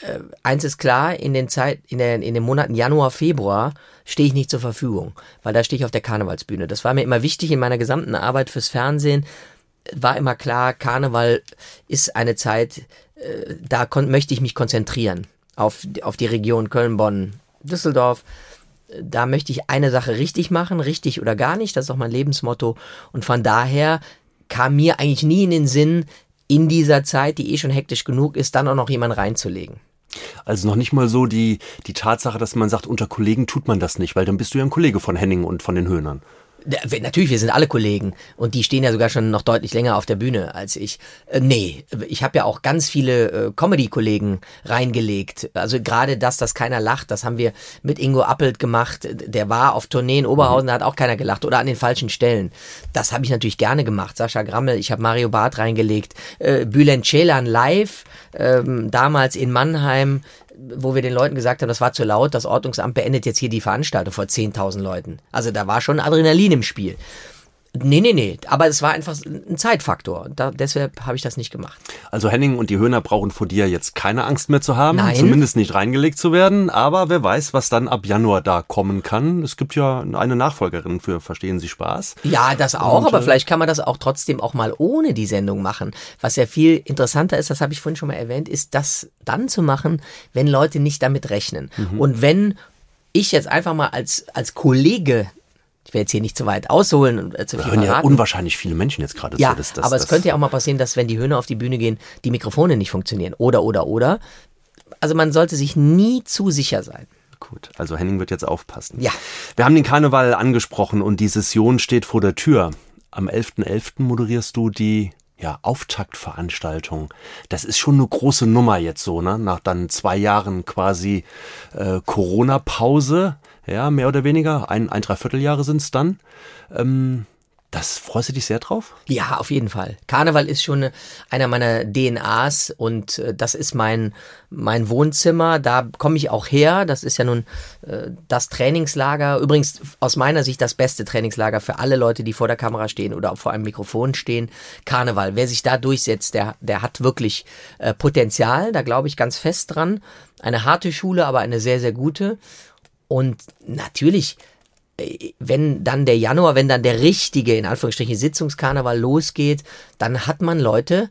äh, eins ist klar, in den Zeit, in, der, in den Monaten Januar, Februar stehe ich nicht zur Verfügung, weil da stehe ich auf der Karnevalsbühne. Das war mir immer wichtig in meiner gesamten Arbeit fürs Fernsehen. War immer klar, Karneval ist eine Zeit, äh, da möchte ich mich konzentrieren auf, auf die Region Köln, Bonn, Düsseldorf. Da möchte ich eine Sache richtig machen, richtig oder gar nicht. Das ist auch mein Lebensmotto. Und von daher kam mir eigentlich nie in den Sinn, in dieser Zeit, die eh schon hektisch genug ist, dann auch noch jemanden reinzulegen. Also noch nicht mal so die, die Tatsache, dass man sagt, unter Kollegen tut man das nicht, weil dann bist du ja ein Kollege von Henning und von den Höhnern. Natürlich, wir sind alle Kollegen und die stehen ja sogar schon noch deutlich länger auf der Bühne als ich. Äh, nee, ich habe ja auch ganz viele äh, Comedy-Kollegen reingelegt. Also gerade das, dass keiner lacht, das haben wir mit Ingo Appelt gemacht. Der war auf Tournee in Oberhausen, da hat auch keiner gelacht oder an den falschen Stellen. Das habe ich natürlich gerne gemacht. Sascha Grammel, ich habe Mario Barth reingelegt. Äh, Bülent Ceylan live, ähm, damals in Mannheim wo wir den Leuten gesagt haben, das war zu laut, das Ordnungsamt beendet jetzt hier die Veranstaltung vor 10.000 Leuten. Also da war schon Adrenalin im Spiel. Nee, nee, nee. Aber es war einfach ein Zeitfaktor. Da, deshalb habe ich das nicht gemacht. Also Henning und die Höhner brauchen vor dir jetzt keine Angst mehr zu haben, Nein. zumindest nicht reingelegt zu werden. Aber wer weiß, was dann ab Januar da kommen kann. Es gibt ja eine Nachfolgerin für Verstehen Sie Spaß. Ja, das auch. Und, aber äh, vielleicht kann man das auch trotzdem auch mal ohne die Sendung machen. Was ja viel interessanter ist, das habe ich vorhin schon mal erwähnt, ist das dann zu machen, wenn Leute nicht damit rechnen. Mhm. Und wenn ich jetzt einfach mal als, als Kollege ich werde jetzt hier nicht zu weit ausholen und äh, zu viel hören ja unwahrscheinlich viele Menschen jetzt gerade ja, zu. Das, das, aber das es könnte ja auch mal passieren, dass wenn die Höhner auf die Bühne gehen, die Mikrofone nicht funktionieren. Oder, oder, oder. Also man sollte sich nie zu sicher sein. Gut, also Henning wird jetzt aufpassen. Ja. Wir haben den Karneval angesprochen und die Session steht vor der Tür. Am 11.11. .11. moderierst du die ja, Auftaktveranstaltung. Das ist schon eine große Nummer jetzt so, ne? Nach dann zwei Jahren quasi äh, Corona-Pause ja, mehr oder weniger. Ein, ein Dreivierteljahre sind es dann. Ähm, das freust du dich sehr drauf? Ja, auf jeden Fall. Karneval ist schon einer meiner DNAs und äh, das ist mein, mein Wohnzimmer. Da komme ich auch her. Das ist ja nun äh, das Trainingslager. Übrigens aus meiner Sicht das beste Trainingslager für alle Leute, die vor der Kamera stehen oder vor einem Mikrofon stehen. Karneval. Wer sich da durchsetzt, der, der hat wirklich äh, Potenzial. Da glaube ich ganz fest dran. Eine harte Schule, aber eine sehr, sehr gute. Und natürlich, äh, wenn dann der Januar, wenn dann der richtige, in Anführungsstrichen, Sitzungskarneval losgeht, dann hat man Leute,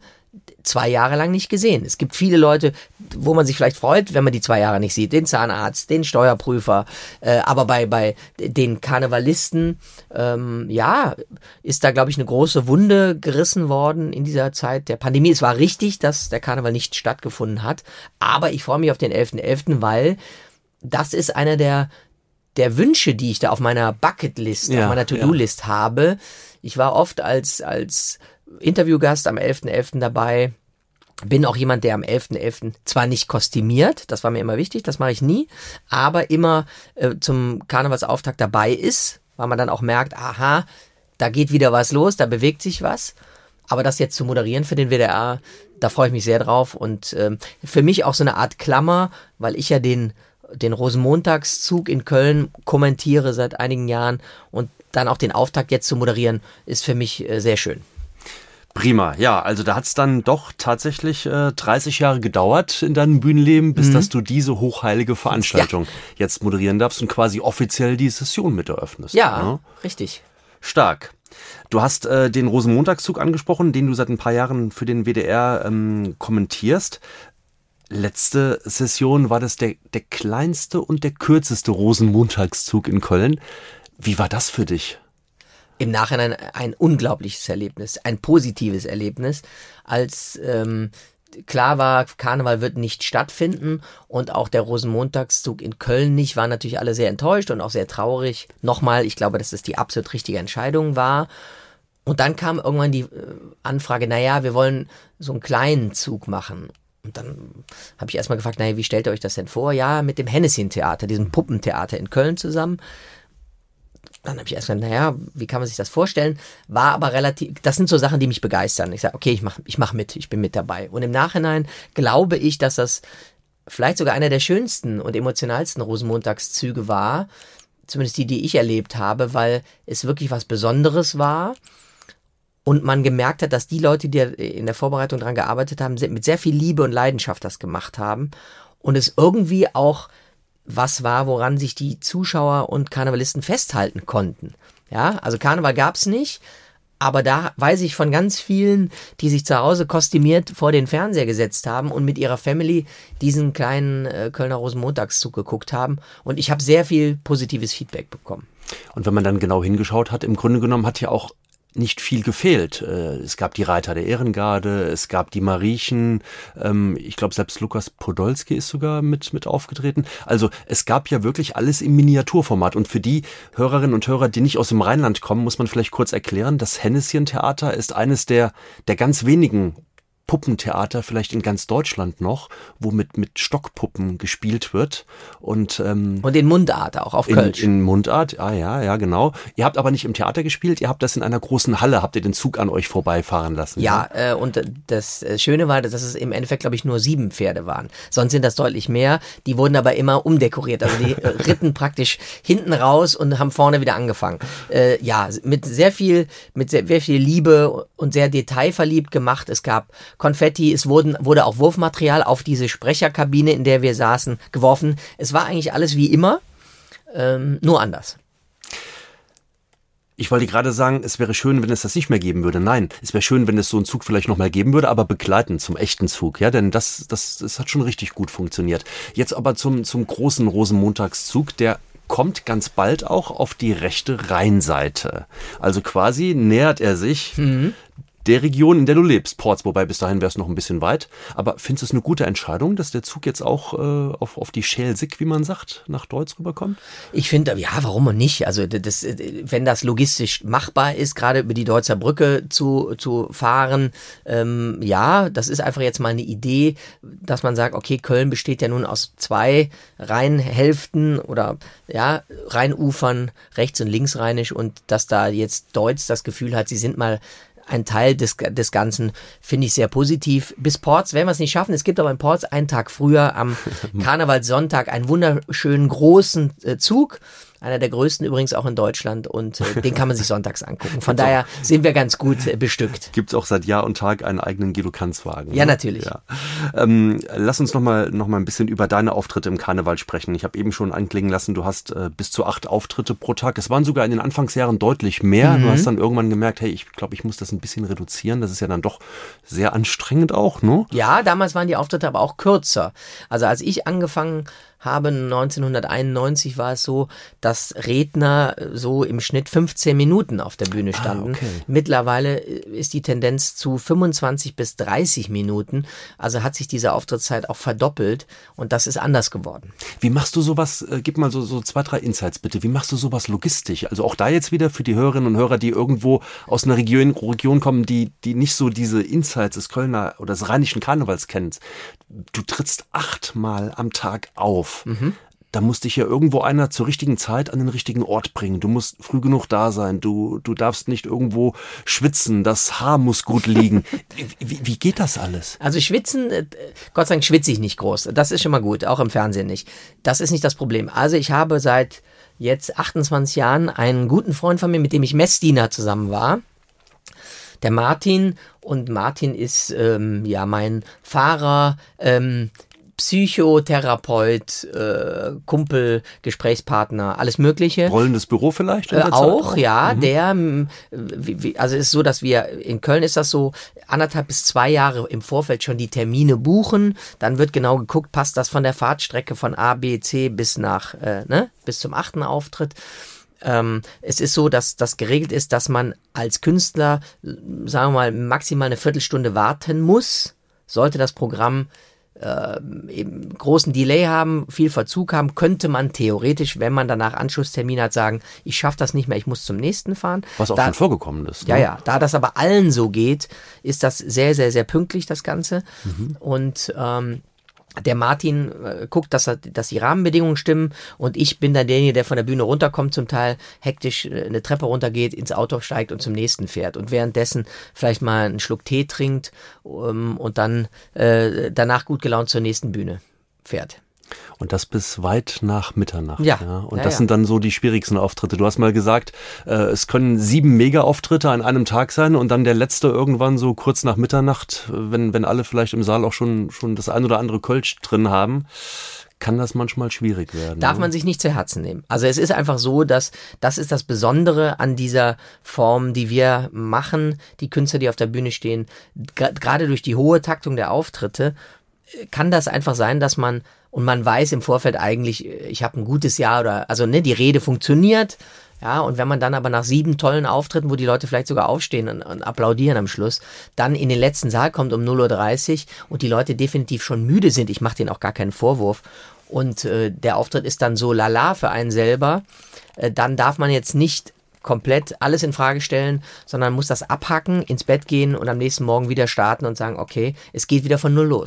zwei Jahre lang nicht gesehen. Es gibt viele Leute, wo man sich vielleicht freut, wenn man die zwei Jahre nicht sieht. Den Zahnarzt, den Steuerprüfer. Äh, aber bei, bei den Karnevalisten, ähm, ja, ist da, glaube ich, eine große Wunde gerissen worden in dieser Zeit der Pandemie. Es war richtig, dass der Karneval nicht stattgefunden hat. Aber ich freue mich auf den 11.11., .11., weil das ist einer der, der Wünsche, die ich da auf meiner Bucketlist, ja, auf meiner To-Do-List ja. habe. Ich war oft als, als Interviewgast am 11.11. .11. dabei. Bin auch jemand, der am 11.11. .11. zwar nicht kostümiert, das war mir immer wichtig, das mache ich nie, aber immer äh, zum Karnevalsauftakt dabei ist, weil man dann auch merkt, aha, da geht wieder was los, da bewegt sich was. Aber das jetzt zu moderieren für den WDR, da freue ich mich sehr drauf und ähm, für mich auch so eine Art Klammer, weil ich ja den den Rosenmontagszug in Köln kommentiere seit einigen Jahren und dann auch den Auftakt jetzt zu moderieren, ist für mich äh, sehr schön. Prima, ja, also da hat es dann doch tatsächlich äh, 30 Jahre gedauert in deinem Bühnenleben, bis mhm. dass du diese hochheilige Veranstaltung ja. jetzt moderieren darfst und quasi offiziell die Session mit eröffnest. Ja, ne? richtig. Stark. Du hast äh, den Rosenmontagszug angesprochen, den du seit ein paar Jahren für den WDR ähm, kommentierst. Letzte Session war das der, der kleinste und der kürzeste Rosenmontagszug in Köln. Wie war das für dich? im Nachhinein ein unglaubliches Erlebnis, ein positives Erlebnis, als ähm, klar war, Karneval wird nicht stattfinden und auch der Rosenmontagszug in Köln nicht, waren natürlich alle sehr enttäuscht und auch sehr traurig. Nochmal, ich glaube, dass es die absolut richtige Entscheidung war. Und dann kam irgendwann die äh, Anfrage, naja, wir wollen so einen kleinen Zug machen. Und dann habe ich erstmal gefragt, naja, wie stellt ihr euch das denn vor? Ja, mit dem Hennessin-Theater, diesem Puppentheater in Köln zusammen dann habe ich erst gesagt, naja, wie kann man sich das vorstellen? War aber relativ, das sind so Sachen, die mich begeistern. Ich sage, okay, ich mache ich mach mit, ich bin mit dabei. Und im Nachhinein glaube ich, dass das vielleicht sogar einer der schönsten und emotionalsten Rosenmontagszüge war, zumindest die, die ich erlebt habe, weil es wirklich was Besonderes war und man gemerkt hat, dass die Leute, die in der Vorbereitung daran gearbeitet haben, mit sehr viel Liebe und Leidenschaft das gemacht haben und es irgendwie auch was war, woran sich die Zuschauer und Karnevalisten festhalten konnten. Ja, also Karneval gab's nicht, aber da weiß ich von ganz vielen, die sich zu Hause kostümiert vor den Fernseher gesetzt haben und mit ihrer Family diesen kleinen äh, Kölner Rosenmontagszug geguckt haben. Und ich habe sehr viel positives Feedback bekommen. Und wenn man dann genau hingeschaut hat, im Grunde genommen hat ja auch nicht viel gefehlt. Äh, es gab die Reiter der Ehrengarde, es gab die Mariechen, ähm, ich glaube selbst Lukas Podolski ist sogar mit, mit aufgetreten. Also es gab ja wirklich alles im Miniaturformat. Und für die Hörerinnen und Hörer, die nicht aus dem Rheinland kommen, muss man vielleicht kurz erklären, das Hennesschen Theater ist eines der, der ganz wenigen Puppentheater vielleicht in ganz Deutschland noch, wo mit, mit Stockpuppen gespielt wird. Und, ähm, und in Mundart auch, auf Kölsch. In, in Mundart, ah ja, ja, genau. Ihr habt aber nicht im Theater gespielt, ihr habt das in einer großen Halle, habt ihr den Zug an euch vorbeifahren lassen. Ja, ja? Äh, und das äh, Schöne war, dass es im Endeffekt, glaube ich, nur sieben Pferde waren. Sonst sind das deutlich mehr. Die wurden aber immer umdekoriert. Also die ritten praktisch hinten raus und haben vorne wieder angefangen. Äh, ja, mit sehr viel, mit sehr, sehr viel Liebe und sehr detailverliebt gemacht. Es gab Konfetti, es wurden, wurde auch Wurfmaterial auf diese Sprecherkabine, in der wir saßen, geworfen. Es war eigentlich alles wie immer, ähm, nur anders. Ich wollte gerade sagen, es wäre schön, wenn es das nicht mehr geben würde. Nein, es wäre schön, wenn es so einen Zug vielleicht noch mal geben würde, aber begleitend zum echten Zug, ja, denn das, das, das hat schon richtig gut funktioniert. Jetzt aber zum, zum großen Rosenmontagszug, der kommt ganz bald auch auf die rechte Rheinseite. Also quasi nähert er sich mhm der Region, in der du lebst, Ports, wobei bis dahin wäre es noch ein bisschen weit. Aber findest du es eine gute Entscheidung, dass der Zug jetzt auch äh, auf, auf die Schelsig, wie man sagt, nach Deutsch rüberkommt? Ich finde, ja, warum und nicht? Also das, wenn das logistisch machbar ist, gerade über die Deutzer Brücke zu, zu fahren, ähm, ja, das ist einfach jetzt mal eine Idee, dass man sagt, okay, Köln besteht ja nun aus zwei Rheinhälften oder ja, Rheinufern, rechts und linksrheinisch und dass da jetzt Deutsch das Gefühl hat, sie sind mal ein Teil des, des Ganzen, finde ich sehr positiv. Bis Ports werden wir es nicht schaffen. Es gibt aber in Ports einen Tag früher am Karnevalssonntag einen wunderschönen großen äh, Zug Einer der größten übrigens auch in Deutschland und äh, den kann man sich sonntags angucken. Von daher sind wir ganz gut äh, bestückt. Gibt es auch seit Jahr und Tag einen eigenen Guido Kanzwagen? Ja, ne? natürlich. Ja. Ähm, lass uns nochmal noch mal ein bisschen über deine Auftritte im Karneval sprechen. Ich habe eben schon anklingen lassen, du hast äh, bis zu acht Auftritte pro Tag. Es waren sogar in den Anfangsjahren deutlich mehr. Mhm. Du hast dann irgendwann gemerkt, hey, ich glaube, ich muss das ein bisschen reduzieren. Das ist ja dann doch sehr anstrengend auch, ne? Ja, damals waren die Auftritte aber auch kürzer. Also als ich angefangen habe. 1991 war es so, dass Redner so im Schnitt 15 Minuten auf der Bühne ah, standen. Ah, okay. Mittlerweile ist die Tendenz zu 25 bis 30 Minuten. Also hat sich diese Auftrittszeit auch verdoppelt und das ist anders geworden. Wie machst du sowas? Äh, gib mal so, so zwei, drei Insights bitte. Wie machst du sowas logistisch? Also auch da jetzt wieder für die Hörerinnen und Hörer, die irgendwo aus einer Region, Region kommen, die, die nicht so diese Insights des Kölner oder des rheinischen Karnevals kennen. Du trittst achtmal am Tag auf. Mhm. Da muss dich ja irgendwo einer zur richtigen Zeit an den richtigen Ort bringen. Du musst früh genug da sein. Du, du darfst nicht irgendwo schwitzen. Das Haar muss gut liegen. wie, wie geht das alles? Also schwitzen, äh, Gott sei Dank schwitze ich nicht groß. Das ist schon mal gut, auch im Fernsehen nicht. Das ist nicht das Problem. Also ich habe seit jetzt 28 Jahren einen guten Freund von mir, mit dem ich Messdiener zusammen war der Martin. Und Martin ist ähm, ja mein Fahrer, ähm, Psychotherapeut, äh, Kumpel, Gesprächspartner, alles Mögliche. Rollendes Büro vielleicht? Äh, auch, ja. Mhm. Der, wie, wie, also es ist so, dass wir in Köln ist das so anderthalb bis zwei Jahre im Vorfeld schon die Termine buchen. Dann wird genau geguckt, passt das von der Fahrtstrecke von A, B, C bis nach, äh, ne, bis zum achten Auftritt. Ähm, es ist so, dass das geregelt ist, dass man als Künstler, sagen wir mal, maximal eine Viertelstunde warten muss, sollte das Programm äh, eben großen Delay haben, viel Verzug haben, könnte man theoretisch, wenn man danach Anschlusstermin hat, sagen, ich schaffe das nicht mehr, ich muss zum nächsten fahren. Was auch da, schon vorgekommen ist. Ne? Ja, ja. Da das aber allen so geht, ist das sehr, sehr, sehr pünktlich, das Ganze. Mhm. Und ähm, der Martin äh, guckt, dass, er, dass die Rahmenbedingungen stimmen und ich bin dann derjenige, der von der Bühne runterkommt, zum Teil hektisch äh, eine Treppe runtergeht, ins Auto steigt und zum nächsten fährt und währenddessen vielleicht mal einen Schluck Tee trinkt um, und dann äh, danach gut gelaunt zur nächsten Bühne fährt. Und das bis weit nach Mitternacht. Ja. ja. Und ja, das ja. sind dann so die schwierigsten Auftritte. Du hast mal gesagt, äh, es können sieben Mega-Auftritte an einem Tag sein und dann der letzte irgendwann so kurz nach Mitternacht, wenn, wenn alle vielleicht im Saal auch schon, schon das ein oder andere Kölsch drin haben kann das manchmal schwierig werden. Darf ne? man sich nicht zu Herzen nehmen. Also es ist einfach so, dass das ist das Besondere an dieser Form, die wir machen, die Künstler, die auf der Bühne stehen, gerade durch die hohe Taktung der Auftritte, kann das einfach sein, dass man und man weiß im Vorfeld eigentlich, ich habe ein gutes Jahr oder also ne, die Rede funktioniert. Ja, und wenn man dann aber nach sieben tollen Auftritten, wo die Leute vielleicht sogar aufstehen und, und applaudieren am Schluss, dann in den letzten Saal kommt um 0.30 Uhr und die Leute definitiv schon müde sind, ich mache denen auch gar keinen Vorwurf, und äh, der Auftritt ist dann so lala für einen selber, äh, dann darf man jetzt nicht komplett alles in Frage stellen, sondern muss das abhacken, ins Bett gehen und am nächsten Morgen wieder starten und sagen, okay, es geht wieder von null los.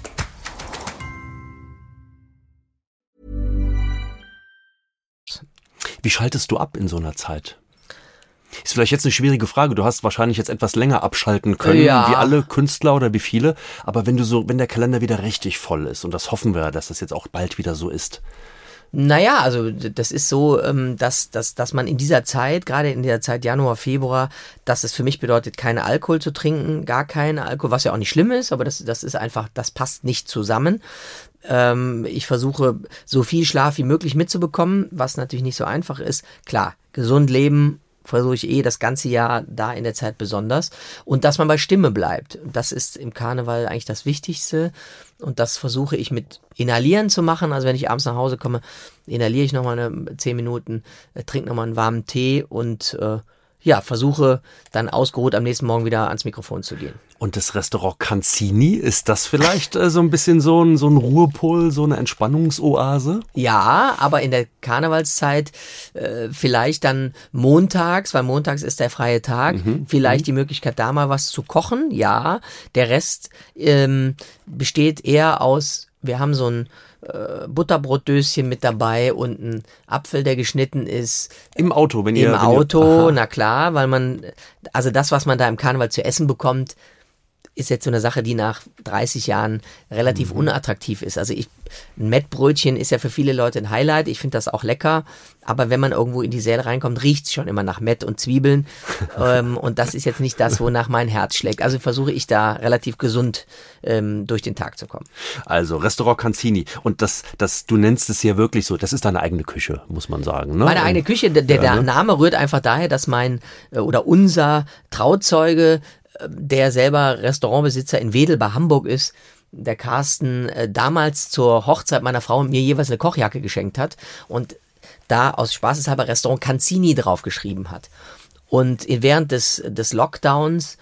Wie schaltest du ab in so einer Zeit? Ist vielleicht jetzt eine schwierige Frage. Du hast wahrscheinlich jetzt etwas länger abschalten können, ja. wie alle Künstler oder wie viele. Aber wenn du so, wenn der Kalender wieder richtig voll ist, und das hoffen wir, dass das jetzt auch bald wieder so ist. Naja, also das ist so, ähm, dass, dass, dass man in dieser Zeit, gerade in der Zeit Januar, Februar, dass es für mich bedeutet, keine Alkohol zu trinken, gar keinen Alkohol, was ja auch nicht schlimm ist, aber das, das ist einfach, das passt nicht zusammen. Ähm, ich versuche so viel Schlaf wie möglich mitzubekommen, was natürlich nicht so einfach ist. Klar, gesund leben versuche ich eh das ganze Jahr da in der Zeit besonders. Und dass man bei Stimme bleibt. Das ist im Karneval eigentlich das Wichtigste. Und das versuche ich mit Inhalieren zu machen. Also wenn ich abends nach Hause komme, inhaliere ich nochmal eine, zehn Minuten, äh, trinke nochmal einen warmen Tee und äh, ja, versuche dann ausgeruht am nächsten Morgen wieder ans Mikrofon zu gehen. Und das Restaurant Canzini, ist das vielleicht äh, so ein bisschen so ein, so ein Ruhepol, so eine Entspannungsoase? Ja, aber in der Karnevalszeit äh, vielleicht dann montags, weil montags ist der freie Tag, Mhm. vielleicht die Möglichkeit da mal was zu kochen. Ja, der Rest ähm, besteht eher aus, wir haben so ein äh, Butterbrotdöschen mit dabei und ein Apfel, der geschnitten ist, Im Auto, wenn ihr im wenn Auto, Ihr, na klar, weil man, also das, was man da im Karneval zu essen bekommt, ist jetzt so eine Sache, die nach 30 Jahren Mhm. relativ unattraktiv ist. Also ich, ein Mettbrötchen ist ja für viele Leute ein Highlight. Ich finde das auch lecker. Aber wenn man irgendwo in die Säle reinkommt, riecht's schon immer nach Mett und Zwiebeln. ähm, und das ist jetzt nicht das, wonach mein Herz schlägt. Also versuche ich da relativ gesund ähm, durch den Tag zu kommen. Also Restaurant Canzini. Und das, das, du nennst es ja wirklich so, das ist deine eigene Küche, muss man sagen. Ne? Meine eigene Küche, der, der Ja, ne? Name rührt einfach daher, dass mein äh, oder unser Trauzeuge, der selber Restaurantbesitzer in Wedel bei Hamburg ist, der Carsten äh, damals zur Hochzeit meiner Frau mir jeweils eine Kochjacke geschenkt hat und da aus Spaßeshalber Restaurant Canzini draufgeschrieben hat. Und während des, des Lockdowns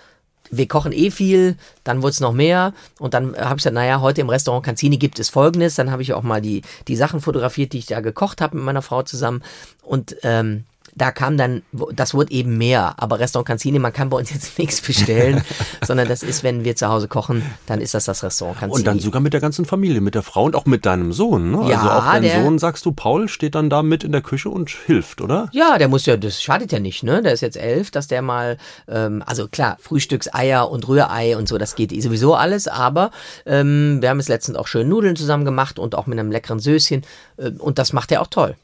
wir kochen eh viel, dann wurde es noch mehr und dann habe ich gesagt, naja, heute im Restaurant Canzini gibt es folgendes, dann habe ich auch mal die, die Sachen fotografiert, die ich da gekocht habe mit meiner Frau zusammen und ähm, da kam dann, das wurde eben mehr, aber Restaurant Canzini, man kann bei uns jetzt nichts bestellen, sondern das ist, wenn wir zu Hause kochen, dann ist das das Restaurant Canzini. Und dann sogar mit der ganzen Familie, mit der Frau und auch mit deinem Sohn. Ne? Ja, also auch dein der- Sohn, sagst du, Paul, steht dann da mit in der Küche und hilft, oder? Ja, der muss ja, das schadet ja nicht, ne? Der ist jetzt elf, dass der mal, ähm, also klar, Frühstückseier und Rührei und so, das geht sowieso alles, aber ähm, wir haben jetzt letztens auch schön Nudeln zusammen gemacht und auch mit einem leckeren Söschen äh, und das macht er auch toll.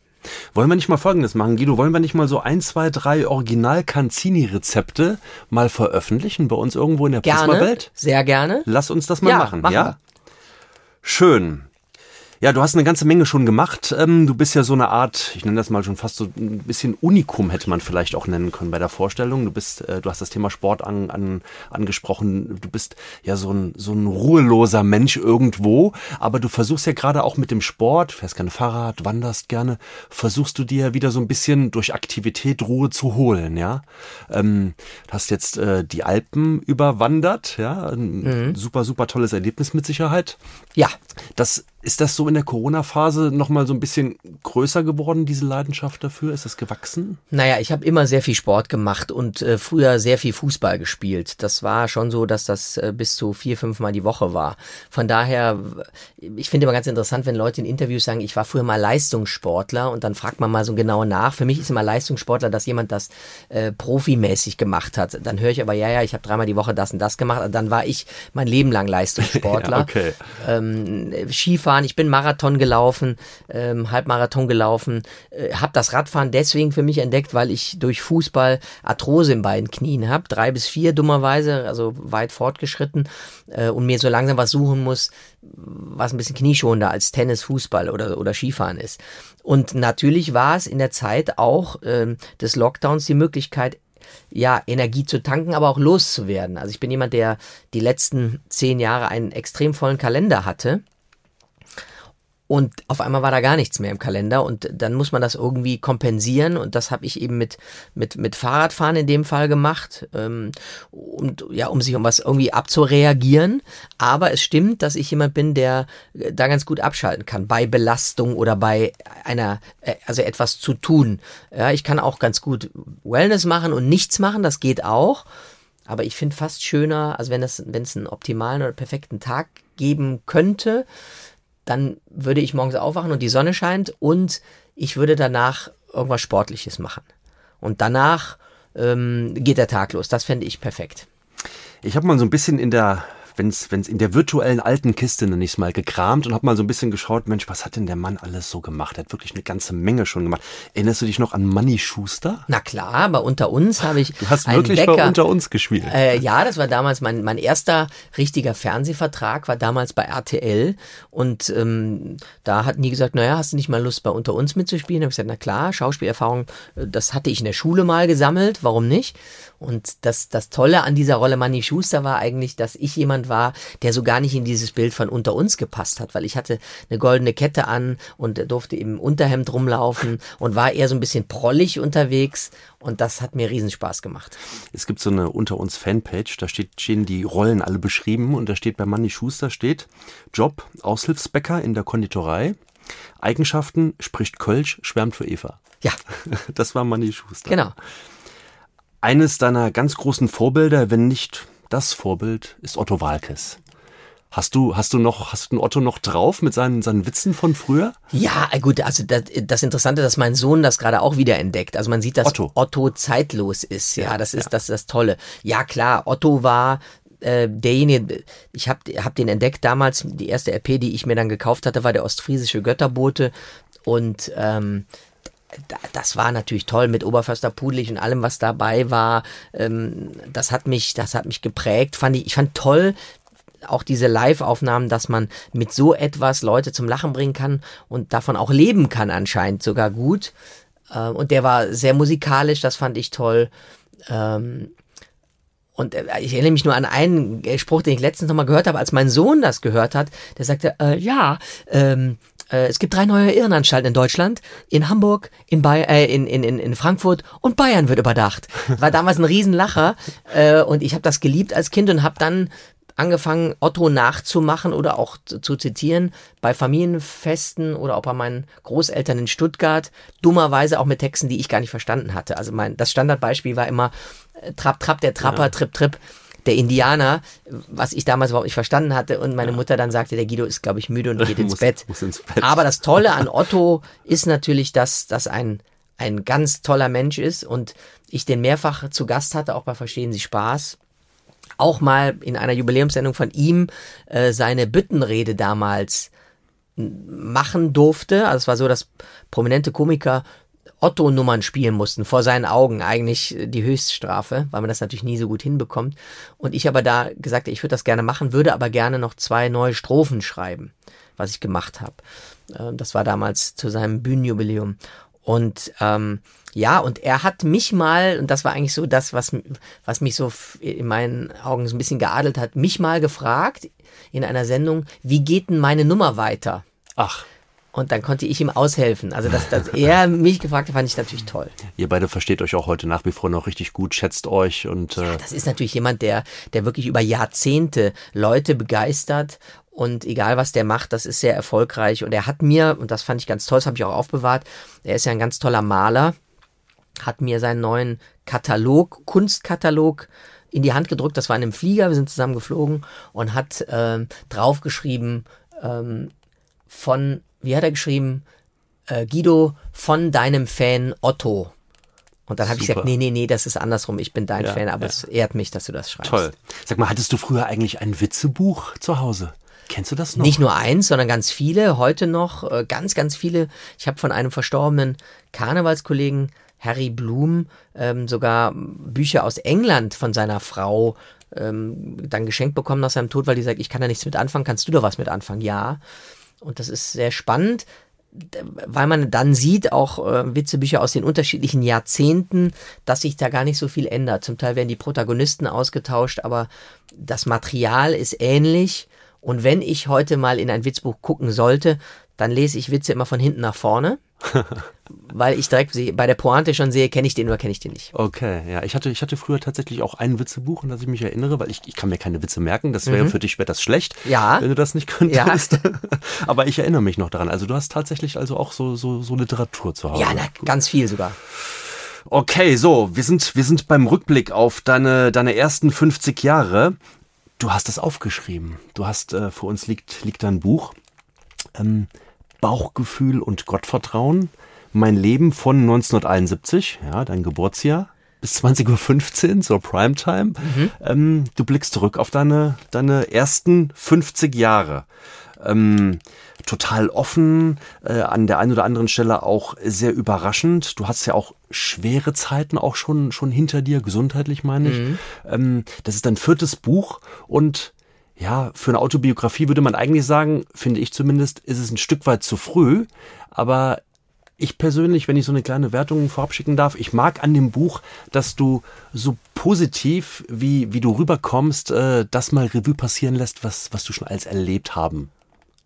Wollen wir nicht mal Folgendes machen, Guido? Wollen wir nicht mal so ein, zwei, drei Original-Canzini-Rezepte mal veröffentlichen bei uns irgendwo in der Gerne, Prisma-Welt? sehr gerne. Lass uns das mal Ja, machen, machen ja? wir. Schön. Ja, du hast eine ganze Menge schon gemacht. Ähm, du bist ja so eine Art, ich nenne das mal schon fast so ein bisschen Unikum, hätte man vielleicht auch nennen können bei der Vorstellung. Du bist, äh, du hast das Thema Sport an, an, angesprochen. Du bist ja so ein, so ein ruheloser Mensch irgendwo, aber du versuchst ja gerade auch mit dem Sport, fährst gerne Fahrrad, wanderst gerne, versuchst du dir wieder so ein bisschen durch Aktivität Ruhe zu holen, ja. Ähm, du hast jetzt äh, die Alpen überwandert, ja. Ein super, super tolles Erlebnis mit Sicherheit. Ja, Das, ist das so in der Corona-Phase nochmal so ein bisschen größer geworden, diese Leidenschaft dafür? Ist das gewachsen? Naja, ich habe immer sehr viel Sport gemacht und äh, früher sehr viel Fußball gespielt. Das war schon so, dass das äh, bis zu vier, fünf Mal die Woche war. Von daher, ich finde immer ganz interessant, wenn Leute in Interviews sagen, ich war früher mal Leistungssportler und dann fragt man mal so genau nach. Für mich ist immer Leistungssportler, dass jemand das äh, profimäßig gemacht hat. Dann höre ich aber, ja, ja, ich habe dreimal die Woche das und das gemacht. Dann war ich mein Leben lang Leistungssportler Ja, okay. ähm, Skifahren, ich bin Marathon gelaufen, ähm, Halbmarathon gelaufen, äh, habe das Radfahren deswegen für mich entdeckt, weil ich durch Fußball Arthrose in beiden Knien habe, drei bis vier dummerweise, also weit fortgeschritten äh, und mir so langsam was suchen muss, was ein bisschen knieschonender als Tennis, Fußball oder, oder Skifahren ist. Und natürlich war es in der Zeit auch ähm, des Lockdowns die Möglichkeit, ja, Energie zu tanken, aber auch loszuwerden. Also ich bin jemand, der die letzten zehn Jahre einen extrem vollen Kalender hatte. Und auf einmal war da gar nichts mehr im Kalender und dann muss man das irgendwie kompensieren und das habe ich eben mit, mit, mit Fahrradfahren in dem Fall gemacht, ähm, und ja, um sich um was irgendwie abzureagieren. Aber es stimmt, dass ich jemand bin, der äh, da ganz gut abschalten kann bei Belastung oder bei einer, äh, also etwas zu tun. Ja, ich kann auch ganz gut Wellness machen und nichts machen, das geht auch. Aber ich finde fast schöner, also wenn es, wenn es einen optimalen oder perfekten Tag geben könnte, dann würde ich morgens aufwachen und die Sonne scheint und ich würde danach irgendwas Sportliches machen. Und danach ähm, geht der Tag los. Das fände ich perfekt. Ich habe mal so ein bisschen in der, wenn es in der virtuellen alten Kiste, ich es mal, gekramt und habe mal so ein bisschen geschaut, Mensch, was hat denn der Mann alles so gemacht? Er hat wirklich eine ganze Menge schon gemacht. Erinnerst du dich noch an Manny Schuster? Na klar, aber unter uns habe ich Du hast wirklich Bäcker. bei unter uns gespielt. Äh, ja, das war damals mein, mein erster richtiger Fernsehvertrag, war damals bei RTL und ähm, da hat nie gesagt, naja, hast du nicht mal Lust bei unter uns mitzuspielen? Da habe ich gesagt, na klar, Schauspielerfahrung, äh, das hatte ich in der Schule mal gesammelt, warum nicht? Und das, das Tolle an dieser Rolle Manny Schuster war eigentlich, dass ich jemand war, der so gar nicht in dieses Bild von unter uns gepasst hat, weil ich hatte eine goldene Kette an und durfte im Unterhemd rumlaufen und war eher so ein bisschen prollig unterwegs und das hat mir riesen Spaß gemacht. Es gibt so eine unter uns Fanpage, da steht, stehen die Rollen alle beschrieben und da steht bei Manny Schuster steht Job Aushilfsbäcker in der Konditorei. Eigenschaften spricht Kölsch, schwärmt für Eva. Ja. Das war Manny Schuster. Genau. Eines deiner ganz großen Vorbilder, wenn nicht das Vorbild, ist Otto Walkes. Hast du, hast du noch, hast du Otto noch drauf mit seinen, seinen Witzen von früher? Ja, gut, also das, das Interessante, dass mein Sohn das gerade auch wieder entdeckt. Also man sieht, dass Otto, Otto zeitlos ist. Ja, Ja, das ist ja. das, das Tolle. Ja, klar, Otto war äh, derjenige, ich habe hab den entdeckt damals, die erste RP, die ich mir dann gekauft hatte, war der ostfriesische Götterbote und ähm, das war natürlich toll mit Oberförster Pudelig und allem, was dabei war. Ähm, das hat mich, das hat mich geprägt. Fand ich, ich fand toll, auch diese Live-Aufnahmen, dass man mit so etwas Leute zum Lachen bringen kann und davon auch leben kann anscheinend sogar gut. Äh, und der war sehr musikalisch, das fand ich toll. Ähm, und äh, ich erinnere mich nur an einen Spruch, den ich letztens nochmal gehört habe, als mein Sohn das gehört hat. Der sagte, äh, ja, ähm, äh, es gibt drei neue Irrenanstalten in Deutschland. In Hamburg, in, Bay äh, in, in, in, in Frankfurt und Bayern wird überdacht. War damals ein Riesenlacher. Äh, und ich habe das geliebt als Kind und habe dann angefangen, Otto nachzumachen oder auch zu, zitieren bei Familienfesten oder auch bei meinen Großeltern in Stuttgart. Dummerweise auch mit Texten, die ich gar nicht verstanden hatte. Also mein, das Standardbeispiel war immer äh, Trapp, Trapp, der Trapper, Trip, Trip, der Indianer, was ich damals überhaupt nicht verstanden hatte. Und meine Mutter dann sagte, der Guido ist, glaube ich, müde und geht ins Muss- Bett. muss ins Bett. Aber das Tolle an Otto ist natürlich, dass das ein, ein ganz toller Mensch ist und ich den mehrfach zu Gast hatte, auch bei Verstehen Sie Spaß auch mal in einer Jubiläumssendung von ihm äh, seine Büttenrede damals machen durfte. Also es war so, dass prominente Komiker Otto-Nummern spielen mussten, vor seinen Augen eigentlich äh, die Höchststrafe, weil man das natürlich nie so gut hinbekommt. Und ich aber da gesagt, ich würde das gerne machen, würde aber gerne noch zwei neue Strophen schreiben, was ich gemacht habe. Äh, das war damals zu seinem Bühnenjubiläum. Und ähm, ja, und er hat mich mal, und das war eigentlich so das, was, was mich so in meinen Augen so ein bisschen geadelt hat, mich mal gefragt in einer Sendung, wie geht denn meine Nummer weiter? Ach, Und dann konnte ich ihm aushelfen. Also, dass, dass er mich gefragt hat, fand ich natürlich toll. ihr beide versteht euch auch heute nach wie vor noch richtig gut, schätzt euch und äh, Das ist natürlich jemand, der, der wirklich über Jahrzehnte Leute begeistert und egal was der macht, das ist sehr erfolgreich. Und er hat mir, und das fand ich ganz toll, das habe ich auch aufbewahrt, er ist ja ein ganz toller Maler, hat mir seinen neuen Katalog, Kunstkatalog in die Hand gedrückt. Das war in einem Flieger, wir sind zusammen geflogen und hat ähm, draufgeschrieben ähm, von, wie hat er geschrieben, äh, Guido, von deinem Fan Otto. Und dann habe ich gesagt, nee, nee, nee, das ist andersrum. Ich bin dein Ja, Fan, aber ja. es ehrt mich, dass du das schreibst. toll. Sag mal, hattest du früher eigentlich ein Witzebuch zu Hause? Kennst du das noch? Nicht nur eins, sondern ganz viele. Heute noch äh, ganz, ganz viele. Ich habe von einem verstorbenen Karnevalskollegen, Harry Blum, ähm, sogar Bücher aus England von seiner Frau ähm, dann geschenkt bekommen nach seinem Tod, weil die sagt, ich kann da nichts mit anfangen. Kannst du da was mit anfangen? Ja. Und das ist sehr spannend, weil man dann sieht, auch äh, Witzebücher aus den unterschiedlichen Jahrzehnten, dass sich da gar nicht so viel ändert. Zum Teil werden die Protagonisten ausgetauscht, aber das Material ist ähnlich. Und wenn ich heute mal in ein Witzbuch gucken sollte, dann lese ich Witze immer von hinten nach vorne, weil ich direkt bei der Pointe schon sehe, kenne ich den oder kenne ich den nicht. Okay, ja. Ich hatte, ich hatte früher tatsächlich auch ein Witzebuch, an das ich mich erinnere, weil ich, ich kann mir keine Witze merken. Das wäre für dich wäre das schlecht, Mhm. Ja. wenn du das nicht könntest. Aber ich erinnere mich noch daran. Also du hast tatsächlich also auch so, so, so Literatur zu Hause. Ja, na, ganz viel sogar. Okay, so, wir sind, wir sind beim Rückblick auf deine, deine ersten 50 Jahre. Du hast das aufgeschrieben. Du hast, äh, vor uns liegt, liegt ein Buch. Ähm, Bauchgefühl und Gottvertrauen. Mein Leben von 1971, ja, dein Geburtsjahr, bis 20.15 Uhr, so Primetime. Ähm, du blickst zurück auf deine, deine ersten 50 Jahre. Ähm, total offen, äh, an der einen oder anderen Stelle auch sehr überraschend. Du hast ja auch schwere Zeiten auch schon, schon hinter dir, gesundheitlich meine ich. Ähm, das ist dein viertes Buch und ja, für eine Autobiografie würde man eigentlich sagen, finde ich zumindest, ist es ein Stück weit zu früh, aber Ich persönlich, wenn ich so eine kleine Wertung vorab schicken darf, ich mag an dem Buch, dass du so positiv, wie, wie du rüberkommst, äh, das mal Revue passieren lässt, was, was du schon als erlebt haben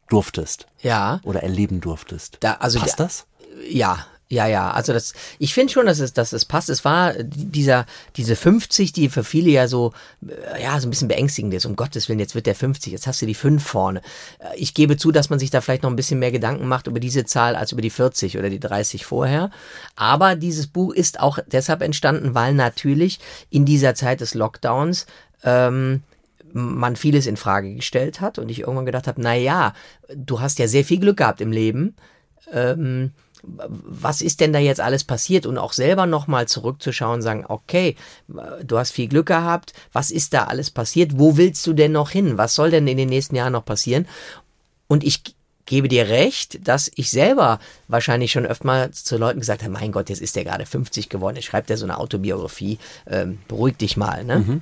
durftest. Ja. Oder erleben durftest. Da, also Passt da- das? Ja, ja, ja. Also das, ich finde schon, dass es, dass es passt. Es war dieser, diese 50, die für viele ja so, äh, ja, so ein bisschen beängstigend ist. Um Gottes Willen, jetzt wird der 50, jetzt hast du die 5 vorne. Äh, Ich gebe zu, dass man sich da vielleicht noch ein bisschen mehr Gedanken macht über diese Zahl als über die 40 oder die 30 vorher. Aber dieses Buch ist auch deshalb entstanden, weil natürlich in dieser Zeit des Lockdowns, ähm, man vieles in Frage gestellt hat und ich irgendwann gedacht habe, na ja, du hast ja sehr viel Glück gehabt im Leben. Ähm, was ist denn da jetzt alles passiert und auch selber nochmal zurückzuschauen und sagen, okay, du hast viel Glück gehabt, was ist da alles passiert, wo willst du denn noch hin, was soll denn in den nächsten Jahren noch passieren? Und ich gebe dir recht, dass ich selber wahrscheinlich schon öfter mal zu Leuten gesagt habe, mein Gott, jetzt ist der gerade 50 geworden, jetzt schreibt er so eine Autobiografie, ähm, beruhig dich mal. Ne?